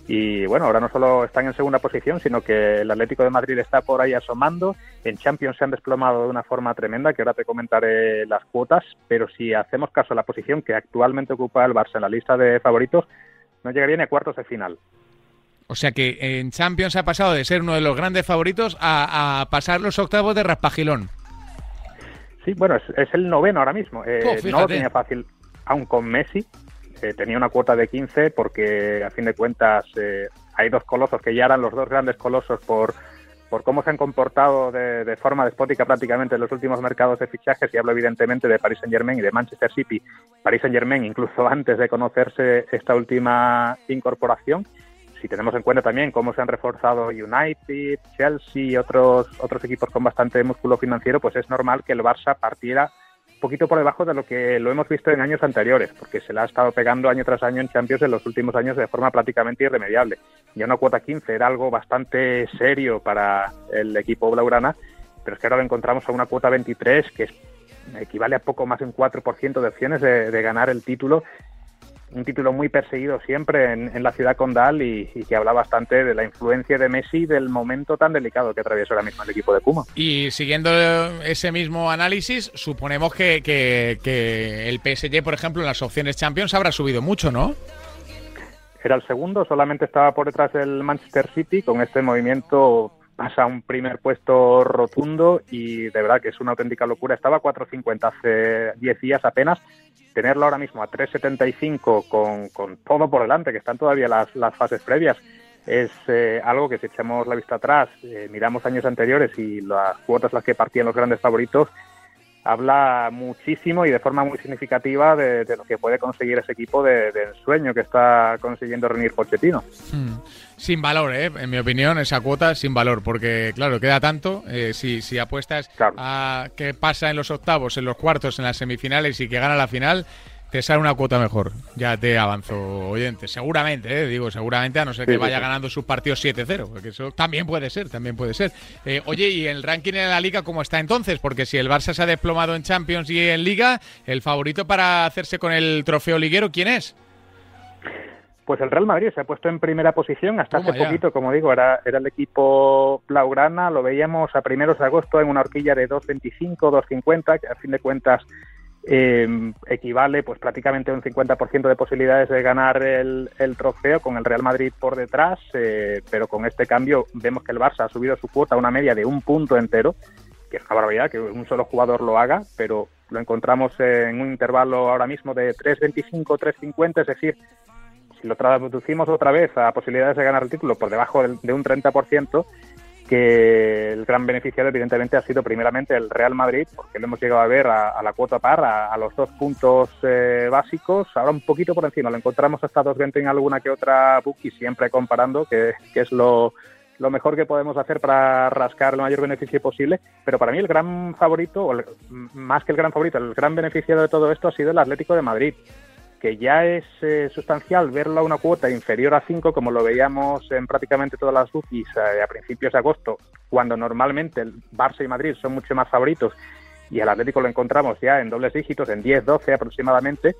y bueno, ahora no solo están en segunda posición, sino que el Atlético de Madrid está por ahí asomando. En Champions se han desplomado de una forma tremenda, que ahora te comentaré las cuotas. Pero si hacemos caso a la posición que actualmente ocupa el Barça en la lista de favoritos, no llegaría ni a cuartos de final. O sea que en Champions ha pasado de ser uno de los grandes favoritos a, pasar los octavos de Raspagilón. Sí, bueno, es, el noveno ahora mismo. Eh, oh, no lo tenía fácil, aún con Messi, tenía una cuota de 15 porque a fin de cuentas eh, hay dos colosos que ya eran los dos grandes colosos por, por cómo se han comportado de, forma despótica prácticamente en los últimos mercados de fichajes y hablo evidentemente de Paris Saint Germain y de Manchester City. Paris Saint Germain incluso antes de conocerse esta última incorporación. Si tenemos en cuenta también cómo se han reforzado United, Chelsea y otros, otros equipos con bastante músculo financiero, pues es normal que el Barça partiera poquito por debajo de lo que lo hemos visto en años anteriores, porque se le ha estado pegando año tras año en Champions en los últimos años de forma prácticamente irremediable. Ya una cuota 15 era algo bastante serio para el equipo blaugrana, pero es que ahora lo encontramos a una cuota 23 que equivale a poco más de un 4% de opciones de ganar el título un título muy perseguido siempre en, la ciudad condal y, que habla bastante de la influencia de Messi y del momento tan delicado que atraviesa ahora mismo el equipo de Puma. Y siguiendo ese mismo análisis, suponemos que, que, el PSG, por ejemplo, en las opciones Champions habrá subido mucho, ¿no? Era el segundo, solamente estaba por detrás del Manchester City con este movimiento pasa un primer puesto rotundo y de verdad que es una auténtica locura. Estaba a 4.50 hace 10 días apenas. Tenerlo ahora mismo a 3.75 con, con todo por delante, que están todavía las, las fases previas, es eh, algo que si echamos la vista atrás, eh, miramos años anteriores y las cuotas las que partían los grandes favoritos, habla muchísimo y de forma muy significativa de, lo que puede conseguir ese equipo de, ensueño que está consiguiendo reunir Pochettino. Hmm. Sin valor, ¿eh? en mi opinión, esa cuota sin valor, porque claro, queda tanto. Eh, si, si apuestas a qué pasa en los octavos, en los cuartos, en las semifinales y que gana la final, te sale una cuota mejor. Ya te avanzo, oyente. Seguramente, eh, digo, seguramente, a no ser que vaya ganando sus partidos 7-0, porque eso también puede ser, también puede ser. Eh, oye, ¿y el ranking en la Liga cómo está entonces? Porque si el Barça se ha desplomado en Champions y en Liga, el favorito para hacerse con el trofeo liguero, ¿quién es? Pues el Real Madrid se ha puesto en primera posición hasta hace poquito, como digo, era, era el equipo blaugrana, lo veíamos a primeros de agosto en una horquilla de 2.25, 2.50, que a fin de cuentas eh, equivale pues prácticamente a un 50% de posibilidades de ganar el, trofeo con el Real Madrid por detrás, eh, pero con este cambio vemos que el Barça ha subido su cuota a una media de un punto entero, que es una barbaridad que un solo jugador lo haga, pero lo encontramos en un intervalo ahora mismo de 3.25, 3.50, es decir, si lo traducimos otra vez a posibilidades de ganar el título por debajo de un 30%, que el gran beneficiario evidentemente ha sido primeramente el Real Madrid, porque lo hemos llegado a ver a, la cuota par, a, los dos puntos eh, básicos, ahora un poquito por encima, lo encontramos hasta 2.20 en alguna que otra y siempre comparando, que, es lo, lo, mejor que podemos hacer para rascar el mayor beneficio posible, pero para mí el gran favorito, o más que el gran favorito, el gran beneficiario de todo esto ha sido el Atlético de Madrid que ya es eh, sustancial verlo a una cuota inferior a 5, como lo veíamos en prácticamente todas las bookies eh, a principios de agosto, cuando normalmente el Barça y Madrid son mucho más favoritos y el Atlético lo encontramos ya en dobles dígitos, en 10, 12 aproximadamente.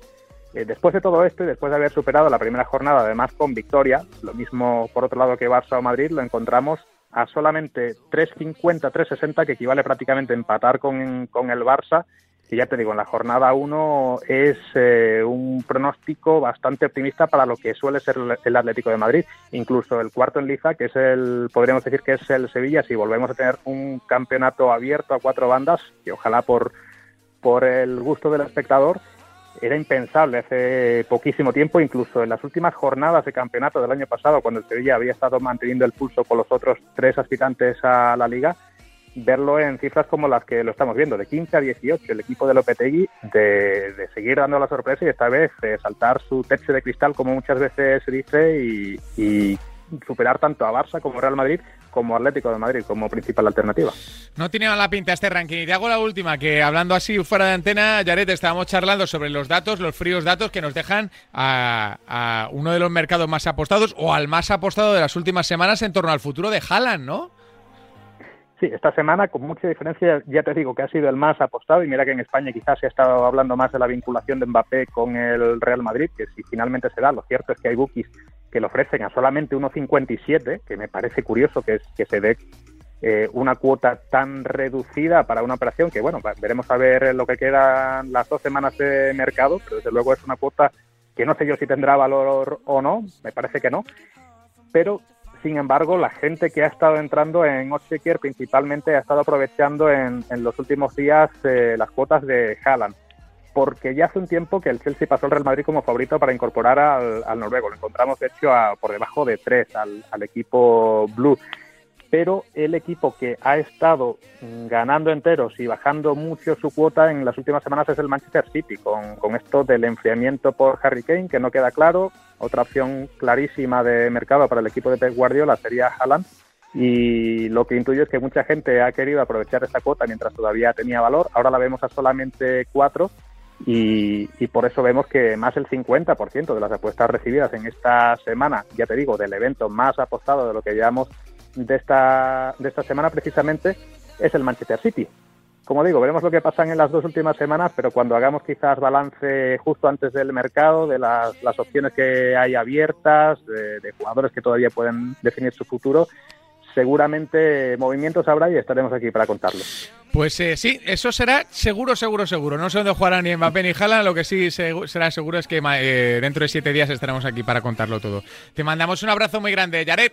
Eh, después de todo esto y después de haber superado la primera jornada, además con victoria, lo mismo por otro lado que Barça o Madrid, lo encontramos a solamente 3.50, 3.60, que equivale prácticamente a empatar con, con el Barça que ya te digo, en la jornada 1 es eh, un pronóstico bastante optimista para lo que suele ser el Atlético de Madrid. Incluso el cuarto en liza, que es el, podríamos decir que es el Sevilla, si volvemos a tener un campeonato abierto a cuatro bandas, que ojalá por, por el gusto del espectador, era impensable hace poquísimo tiempo, incluso en las últimas jornadas de campeonato del año pasado, cuando el Sevilla había estado manteniendo el pulso con los otros tres aspirantes a la liga, verlo en cifras como las que lo estamos viendo, de 15 a 18, el equipo de Lopetegui, de, de seguir dando la sorpresa y esta vez eh, saltar su techo de cristal, como muchas veces se dice, y, superar tanto a Barça como Real Madrid como Atlético de Madrid como principal alternativa. No tiene mala pinta este ranking. Y te hago la última, que hablando así fuera de antena, Jared, estábamos charlando sobre los datos, los fríos datos que nos dejan a, a uno de los mercados más apostados o al más apostado de las últimas semanas en torno al futuro de Haaland, ¿no? Sí, esta semana con mucha diferencia, ya te digo que ha sido el más apostado y mira que en España quizás se ha estado hablando más de la vinculación de Mbappé con el Real Madrid, que si finalmente se da, lo cierto es que hay bookies que lo ofrecen a solamente 1,57, que me parece curioso que, que se dé eh, una cuota tan reducida para una operación que, bueno, veremos a ver lo que quedan las dos semanas de mercado, pero desde luego es una cuota que no sé yo si tendrá valor o no, me parece que no, pero sin embargo, la gente que ha estado entrando en Ochequier principalmente ha estado aprovechando en, los últimos días eh, las cuotas de Haaland, porque ya hace un tiempo que el Chelsea pasó al Real Madrid como favorito para incorporar al, noruego. Lo encontramos, de hecho, por debajo de tres al, al equipo blue pero el equipo que ha estado ganando enteros y bajando mucho su cuota en las últimas semanas es el Manchester City, con, con, esto del enfriamiento por Harry Kane, que no queda claro. Otra opción clarísima de mercado para el equipo de Pep Guardiola sería Haaland. Y lo que intuyo es que mucha gente ha querido aprovechar esta cuota mientras todavía tenía valor. Ahora la vemos a solamente cuatro y, y, por eso vemos que más del 50% de las apuestas recibidas en esta semana, ya te digo, del evento más apostado de lo que llevamos de esta, de esta semana precisamente es el Manchester City. Como digo, veremos lo que pasa en las dos últimas semanas, pero cuando hagamos quizás balance justo antes del mercado, de las, las opciones que hay abiertas, de, jugadores que todavía pueden definir su futuro, seguramente movimientos habrá y estaremos aquí para contarlo. Pues eh, sí, eso será seguro, seguro, seguro. No sé dónde jugarán ni Mbappé ni Haaland, lo que sí será seguro es que eh, dentro de siete días estaremos aquí para contarlo todo. Te mandamos un abrazo muy grande, Jared.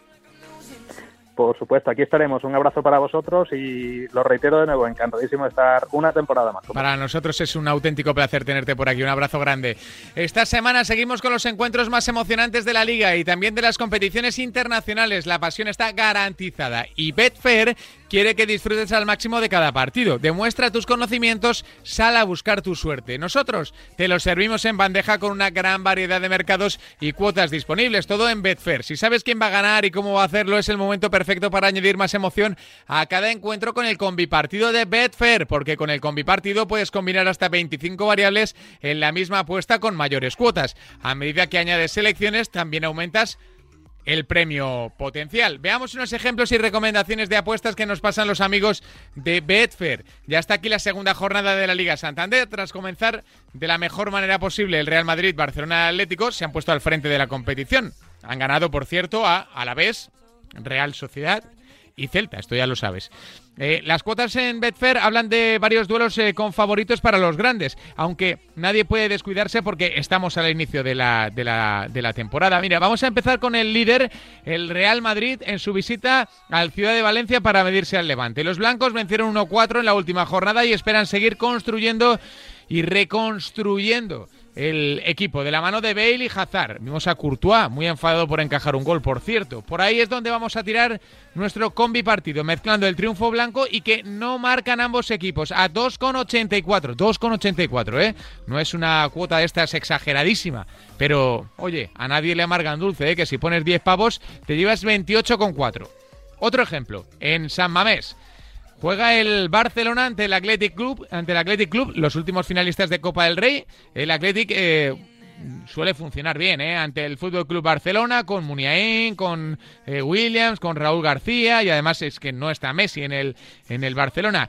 Por supuesto, aquí estaremos. Un abrazo para vosotros y lo reitero de nuevo, encantadísimo de estar una temporada más. Para nosotros es un auténtico placer tenerte por aquí. Un abrazo grande. Esta semana seguimos con los encuentros más emocionantes de la liga y también de las competiciones internacionales. La pasión está garantizada y Betfair quiere que disfrutes al máximo de cada partido. Demuestra tus conocimientos, sal a buscar tu suerte. Nosotros te lo servimos en bandeja con una gran variedad de mercados y cuotas disponibles. Todo en Betfair. Si sabes quién va a ganar y cómo va a hacerlo, es el momento perfecto para añadir más emoción a cada encuentro con el combipartido de Betfair, porque con el combipartido puedes combinar hasta 25 variables en la misma apuesta con mayores cuotas. A medida que añades selecciones, también aumentas el premio potencial. Veamos unos ejemplos y recomendaciones de apuestas que nos pasan los amigos de Betfair. Ya está aquí la segunda jornada de la Liga Santander. Tras comenzar de la mejor manera posible el Real Madrid, Barcelona Atlético se han puesto al frente de la competición. Han ganado, por cierto, a Alavés, Real Sociedad y Celta, esto ya lo sabes. Eh, las cuotas en Betfair hablan de varios duelos eh, con favoritos para los grandes, aunque nadie puede descuidarse porque estamos al inicio de la, de, la, de la temporada. Mira, vamos a empezar con el líder, el Real Madrid, en su visita al Ciudad de Valencia para medirse al Levante. Los blancos vencieron 1-4 en la última jornada y esperan seguir construyendo y reconstruyendo el equipo de la mano de Bale y Hazard. Vimos a Courtois, muy enfadado por encajar un gol, por cierto. Por ahí es donde vamos a tirar nuestro combi partido, mezclando el triunfo blanco y que no marcan ambos equipos a 2,84. 2,84, ¿eh? No es una cuota de estas exageradísima. Pero, oye, a nadie le amargan dulce, ¿eh? Que si pones 10 pavos, te llevas 28,4. Otro ejemplo, en San Mamés. Juega el Barcelona ante el Athletic Club, ante el Athletic Club, los últimos finalistas de Copa del Rey. El Athletic eh, suele funcionar bien, ¿eh? Ante el Fútbol Club Barcelona, con Muniain, con eh, Williams, con Raúl García y además es que no está Messi en el en el Barcelona.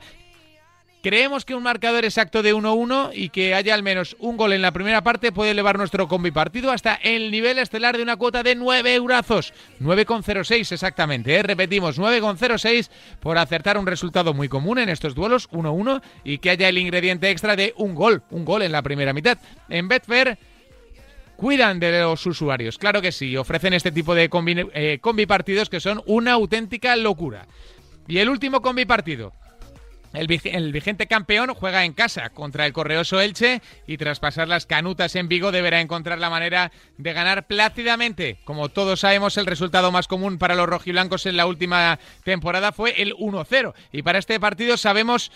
Creemos que un marcador exacto de 1-1 y que haya al menos un gol en la primera parte puede elevar nuestro combi partido hasta el nivel estelar de una cuota de 9 eurazos. 9,06 exactamente. ¿eh? Repetimos, 9,06 por acertar un resultado muy común en estos duelos, 1-1, y que haya el ingrediente extra de un gol, un gol en la primera mitad. En Betfair cuidan de los usuarios, claro que sí, ofrecen este tipo de combi, eh, combi partidos que son una auténtica locura. Y el último combi partido, el, vigente campeón juega en casa contra el Correoso Elche y tras pasar las canutas en Vigo deberá encontrar la manera de ganar plácidamente. Como todos sabemos, el resultado más común para los rojiblancos en la última temporada fue el 1-0 y para este partido sabemos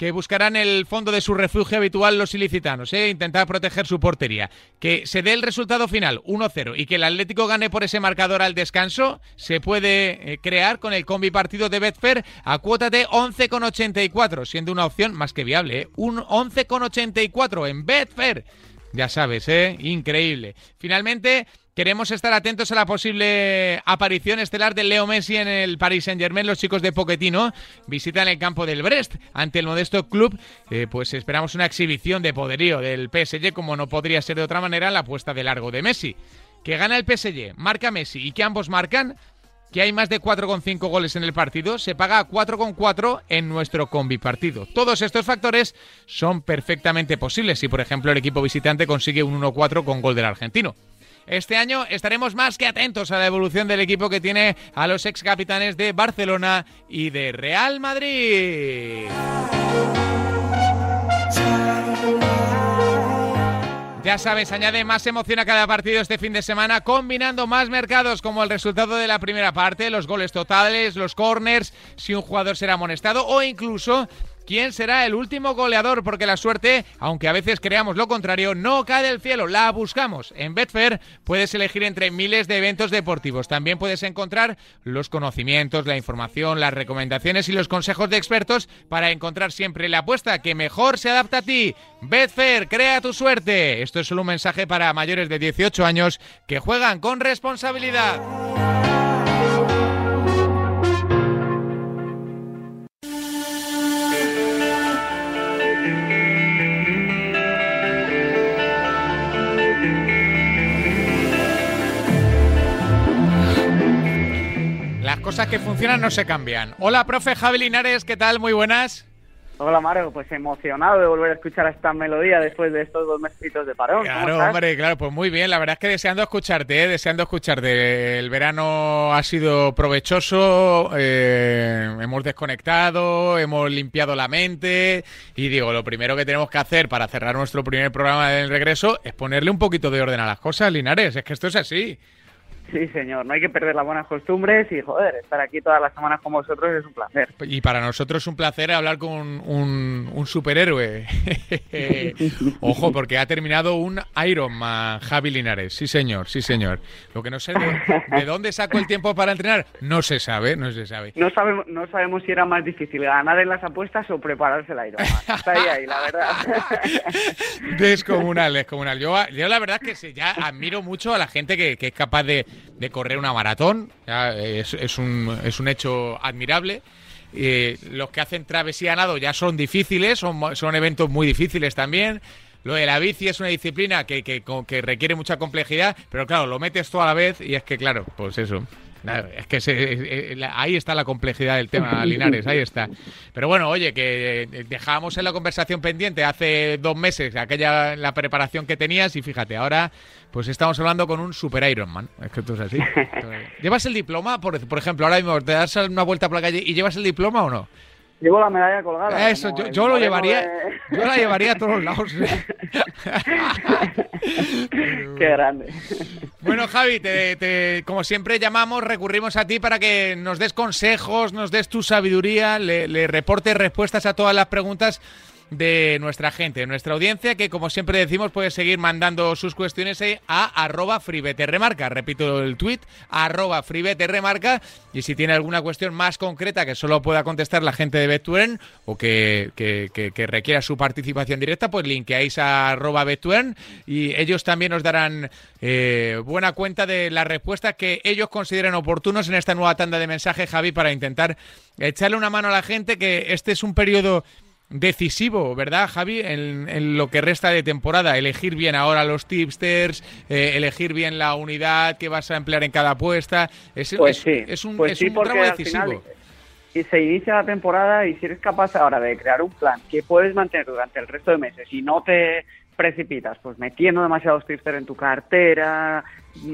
que buscarán el fondo de su refugio habitual los ilicitanos, ¿eh? intentar proteger su portería. Que se dé el resultado final, 1-0, y que el Atlético gane por ese marcador al descanso, se puede eh, crear con el combi partido de Betfair a cuota de 11,84, siendo una opción más que viable. ¿eh? Un 11,84 en Betfair. Ya sabes, ¿eh? Increíble. Finalmente, Queremos estar atentos a la posible aparición estelar de Leo Messi en el Paris Saint-Germain. Los chicos de Poquetino visitan el campo del Brest ante el modesto club. Eh, pues esperamos una exhibición de poderío del PSG, como no podría ser de otra manera, la apuesta de largo de Messi. Que gana el PSG, marca Messi y que ambos marcan, que hay más de 4,5 goles en el partido, se paga a 4,4 en nuestro combi partido. Todos estos factores son perfectamente posibles si, por ejemplo, el equipo visitante consigue un 1-4 con gol del argentino. Este año estaremos más que atentos a la evolución del equipo que tiene a los ex capitanes de Barcelona y de Real Madrid. Ya sabes, añade más emoción a cada partido este fin de semana, combinando más mercados como el resultado de la primera parte, los goles totales, los corners, si un jugador será amonestado o incluso quién será el último goleador, porque la suerte, aunque a veces creamos lo contrario, no cae del cielo, la buscamos. En Betfair puedes elegir entre miles de eventos deportivos. También puedes encontrar los conocimientos, la información, las recomendaciones y los consejos de expertos para encontrar siempre la apuesta que mejor se adapta a ti. Betfair, crea tu suerte. Esto es solo un mensaje para mayores de 18 años que juegan con responsabilidad. Cosas que funcionan no se cambian. Hola, profe Javi Linares, ¿qué tal? Muy buenas. Hola Mario, pues emocionado de volver a escuchar esta melodía después de estos dos meses de parón. Claro, hombre, claro, pues muy bien. La verdad es que deseando escucharte, ¿eh? deseando escucharte. El verano ha sido provechoso, eh, hemos desconectado, hemos limpiado la mente y digo, lo primero que tenemos que hacer para cerrar nuestro primer programa del regreso es ponerle un poquito de orden a las cosas, Linares. Es que esto es así. Sí, señor, no hay que perder las buenas costumbres y, joder, estar aquí todas las semanas con vosotros es un placer. Y para nosotros es un placer hablar con un, un superhéroe. Ojo, porque ha terminado un Ironman, Javi Linares. Sí, señor, sí, señor. Lo que no sé, de, dónde sacó el tiempo para entrenar? No se sabe, no se sabe. No sabemos, no sabemos si era más difícil ganar en las apuestas o prepararse el Ironman. Está ahí, ahí, la verdad. Descomunal, descomunal. Yo, yo la verdad es que ya admiro mucho a la gente que es capaz de de correr una maratón. es, es, un, es un hecho admirable. Eh, los que hacen travesía a nado ya son difíciles, son, son eventos muy difíciles también. Lo de la bici es una disciplina que, que, que requiere mucha complejidad, pero claro, lo metes todo a la vez y es que, claro, pues eso. Es que eh, eh, ahí está la complejidad del tema, Linares, ahí está. Pero bueno, oye, que eh, dejábamos en la conversación pendiente hace dos meses aquella la preparación que tenías y fíjate, ahora pues estamos hablando con un super Ironman. Es que tú es así. ¿Llevas el diploma, por, por ejemplo, ahora mismo te das una vuelta por la calle y llevas el diploma o no? Llevo la medalla colgada. Eso, yo, lo llevaría, yo la llevaría a todos lados. Qué grande. Bueno, Javi, te, como siempre llamamos, recurrimos a ti para que nos des consejos, nos des tu sabiduría, le, le reportes respuestas a todas las preguntas de nuestra gente, de nuestra audiencia, que como siempre decimos puede seguir mandando sus cuestiones a arroba remarca. Repito el tweet, arroba remarca. Y si tiene alguna cuestión más concreta que solo pueda contestar la gente de Betuen o que, que, requiera su participación directa, pues linkeáis a arroba Betuen y ellos también nos darán eh, buena cuenta de las respuestas que ellos consideren oportunos en esta nueva tanda de mensajes, Javi, para intentar echarle una mano a la gente que este es un periodo decisivo, ¿verdad, Javi? En, lo que resta de temporada, elegir bien ahora los tipsters, eh, elegir bien la unidad que vas a emplear en cada apuesta. Es, pues sí, es un, pues es tramo decisivo. y se inicia la temporada y si eres capaz ahora de crear un plan que puedes mantener durante el resto de meses y no te precipitas, pues metiendo demasiados tipsters en tu cartera,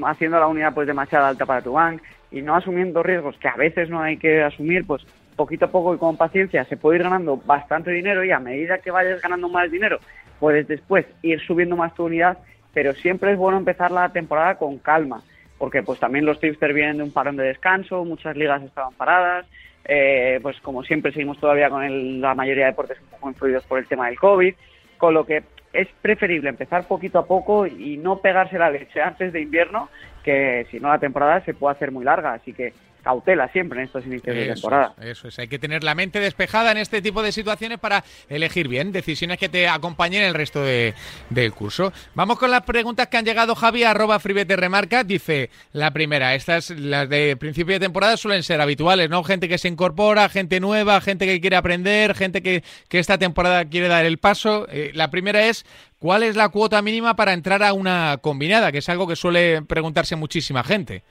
haciendo la unidad pues demasiado alta para tu bank y no asumiendo riesgos que a veces no hay que asumir, pues poquito a poco y con paciencia se puede ir ganando bastante dinero y a medida que vayas ganando más dinero, puedes después ir subiendo más tu unidad, pero siempre es bueno empezar la temporada con calma, porque pues también los tipsters vienen de un parón de descanso, muchas ligas estaban paradas, eh, pues como siempre seguimos todavía con la mayoría de deportes un poco influidos por el tema del COVID, con lo que es preferible empezar poquito a poco y no pegarse la leche antes de invierno, que si no la temporada se puede hacer muy larga, así que cautela siempre en estos inicios de temporada. eso es, hay que tener la mente despejada en este tipo de situaciones para elegir bien decisiones que te acompañen el resto de, del curso. Vamos con las preguntas que han llegado, Javi, arroba Fribete Remarca. Dice la primera, estas, las de principio de temporada suelen ser habituales, ¿no? Gente que se incorpora, gente nueva, gente que quiere aprender, gente que, que esta temporada quiere dar el paso. Eh, la primera es, ¿cuál es la cuota mínima para entrar a una combinada? Que es algo que suele preguntarse muchísima gente.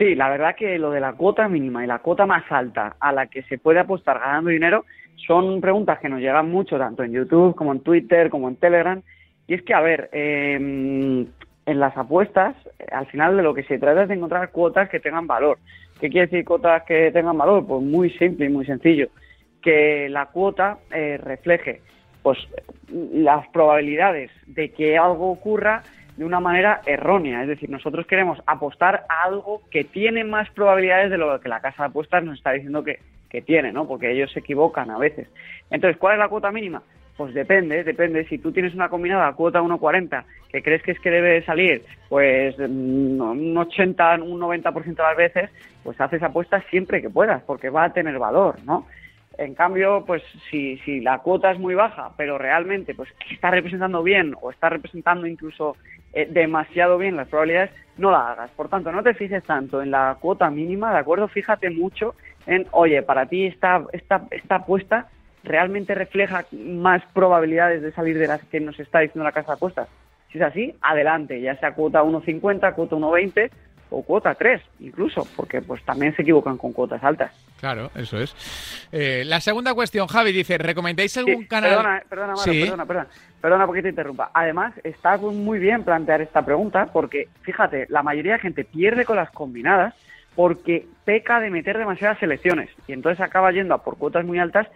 Sí, la verdad que lo de la cuota mínima y la cuota más alta a la que se puede apostar ganando dinero son preguntas que nos llegan mucho tanto en YouTube como en Twitter como en Telegram. Y es que, a ver, em, en las apuestas, al final de lo que se trata es de encontrar cuotas que tengan valor. ¿Qué quiere decir cuotas que tengan valor? Pues muy simple y muy sencillo. Que la cuota eh, refleje pues las probabilidades de que algo ocurra de una manera errónea. Es decir, nosotros queremos apostar a algo que tiene más probabilidades de lo que la casa de apuestas nos está diciendo que, tiene, ¿no? Porque ellos se equivocan a veces. Entonces, ¿cuál es la cuota mínima? Pues depende, depende. Si tú tienes una combinada cuota 1.40 que crees que es que debe salir, pues mm, un 80, un 90% de las veces, pues haces apuestas siempre que puedas, porque va a tener valor, ¿no? En cambio, pues si, si la cuota es muy baja, pero realmente pues está representando bien o está representando incluso eh, demasiado bien las probabilidades, no la hagas. Por tanto, no te fijes tanto en la cuota mínima, ¿de acuerdo? Fíjate mucho en, oye, para ti esta, esta, esta apuesta realmente refleja más probabilidades de salir de las que nos está diciendo la casa de apuestas. Si es así, adelante, ya sea cuota 1.50, cuota 1.20 o cuota 3 incluso, porque pues también se equivocan con cuotas altas. Claro, eso es. Eh, la segunda cuestión, Javi, dice, ¿recomendáis algún Sí, canal? Perdona, perdona, Maro, Sí. perdona, perdona. Perdona porque te interrumpa. Además, está muy bien plantear esta pregunta porque, fíjate, la mayoría de gente pierde con las combinadas porque peca de meter demasiadas selecciones y entonces acaba yendo a por cuotas muy altas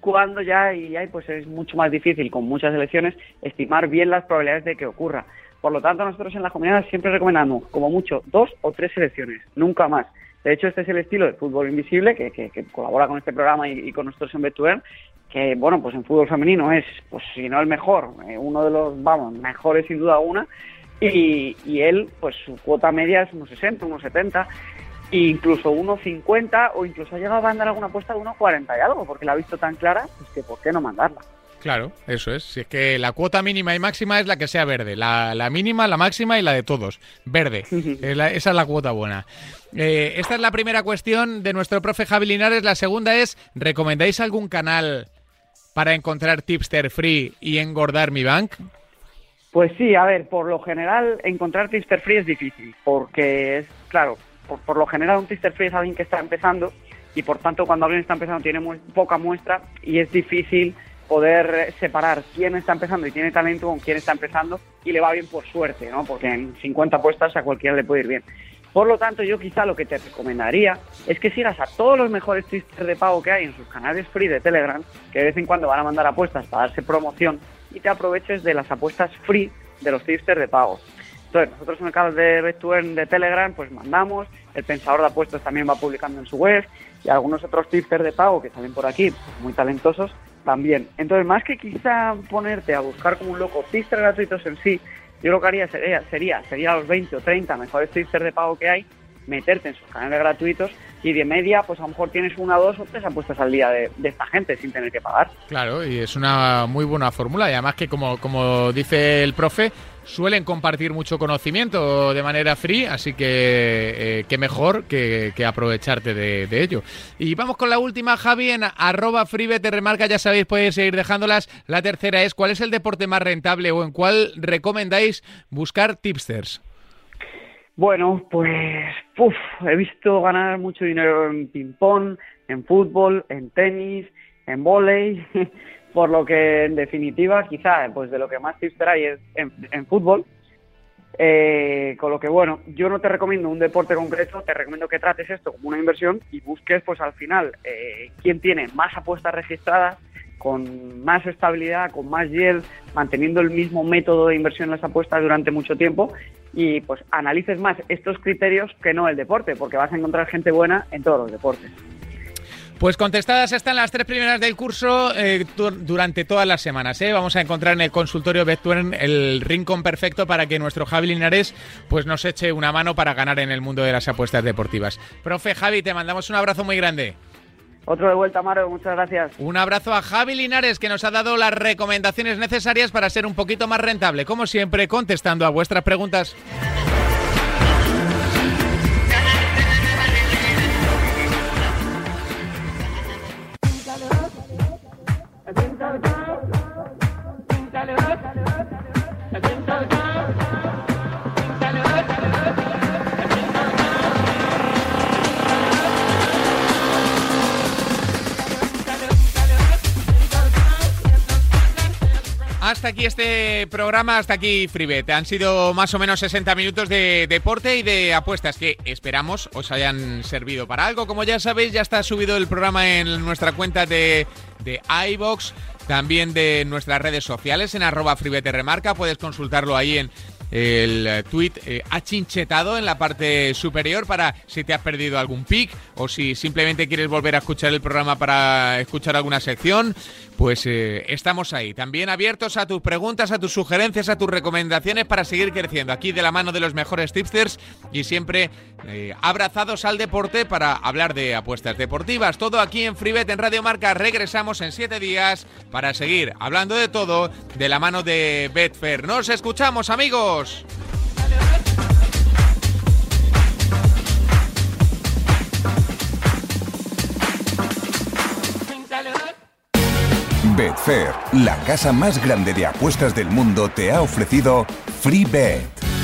cuando ya y ahí pues es mucho más difícil con muchas selecciones estimar bien las probabilidades de que ocurra. Por lo tanto, nosotros en las combinadas siempre recomendamos como mucho dos o tres selecciones, nunca más. De hecho, este es el estilo de fútbol invisible que, colabora con este programa y, con nosotros en Bettuer, que bueno, pues en fútbol femenino es, pues si no el mejor, eh, uno de los, vamos, mejores sin duda una, y, y él, pues su cuota media es unos 60, unos 70, e incluso unos 50, o incluso ha llegado a mandar alguna apuesta de unos 40 y algo, porque la ha visto tan clara, pues que por qué no mandarla. Claro, eso es. Si es que la cuota mínima y máxima es la que sea verde. La, la mínima, la máxima y la de todos. Verde. Es la- esa es la cuota buena. Eh, esta es la primera cuestión de nuestro profe Javi Linares. La segunda es, ¿recomendáis algún canal para encontrar tipster free y engordar mi bank? Pues sí, a ver, por lo general encontrar tipster free es difícil, porque es, claro, por, por lo general un tipster free es alguien que está empezando y por tanto cuando alguien está empezando tiene muy poca muestra y es difícil poder separar quién está empezando y tiene talento con quién está empezando y le va bien por suerte, ¿no? Porque en 50 apuestas a cualquiera le puede ir bien. Por lo tanto, yo quizá lo que te recomendaría es que sigas a todos los mejores tipsters de pago que hay en sus canales free de Telegram, que de vez en cuando van a mandar apuestas para darse promoción, y te aproveches de las apuestas free de los tipsters de pago. Entonces, nosotros en el canal de Bettuern de Telegram, pues mandamos, el pensador de apuestas también va publicando en su web, y algunos otros tipsters de pago que salen por aquí, pues, muy talentosos, también. Entonces, más que quizá ponerte a buscar como un loco tipsters gratuitos en sí, yo lo que haría sería, sería, sería los 20 o 30 mejores tipsters de pago que hay, meterte en sus canales gratuitos y de media, pues a lo mejor tienes una, dos o tres apuestas al día de, esta gente sin tener que pagar. Claro, y es una muy buena fórmula. Y además que, como, como dice el profe, suelen compartir mucho conocimiento de manera free, así que eh, qué mejor que, aprovecharte de, de ello. Y vamos con la última, Javi, en arroba freebet remarca, ya sabéis, podéis seguir dejándolas. La tercera es, ¿cuál es el deporte más rentable o en cuál recomendáis buscar tipsters? Bueno, pues uf, he visto ganar mucho dinero en ping-pong, en fútbol, en tenis, en vóley, por lo que en definitiva quizá pues de lo que más tipster hay es en, en fútbol. Eh, con lo que bueno, yo no te recomiendo un deporte concreto, te recomiendo que trates esto como una inversión y busques pues al final eh, quién tiene más apuestas registradas, con más estabilidad, con más yield, manteniendo el mismo método de inversión en las apuestas durante mucho tiempo y pues analices más estos criterios que no el deporte, porque vas a encontrar gente buena en todos los deportes. Pues contestadas están las tres primeras del curso eh, durante todas las semanas. ¿eh? Vamos a encontrar en el consultorio Bettuern el rincón perfecto para que nuestro Javi Linares pues, nos eche una mano para ganar en el mundo de las apuestas deportivas. Profe Javi, te mandamos un abrazo muy grande. Otro de vuelta, Maro, muchas gracias. Un abrazo a Javi Linares que nos ha dado las recomendaciones necesarias para ser un poquito más rentable, como siempre, contestando a vuestras preguntas. Hasta aquí este programa, hasta aquí Freebet. Han sido más o menos 60 minutos de deporte y de apuestas que esperamos os hayan servido para algo. Como ya sabéis, ya está subido el programa en nuestra cuenta de, de iBox, también de nuestras redes sociales en arroba Remarca. Puedes consultarlo ahí en el tweet eh, achinchetado en la parte superior para si te has perdido algún pick o si simplemente quieres volver a escuchar el programa para escuchar alguna sección, pues eh, estamos ahí. También abiertos a tus preguntas, a tus sugerencias, a tus recomendaciones para seguir creciendo aquí de la mano de los mejores tipsters y siempre eh, abrazados al deporte para hablar de apuestas deportivas. Todo aquí en Freebet en Radio Marca. Regresamos en siete días para seguir hablando de todo de la mano de Betfair. Nos escuchamos, amigos. Betfair, la casa más grande de apuestas del mundo, te ha ofrecido Free Bet.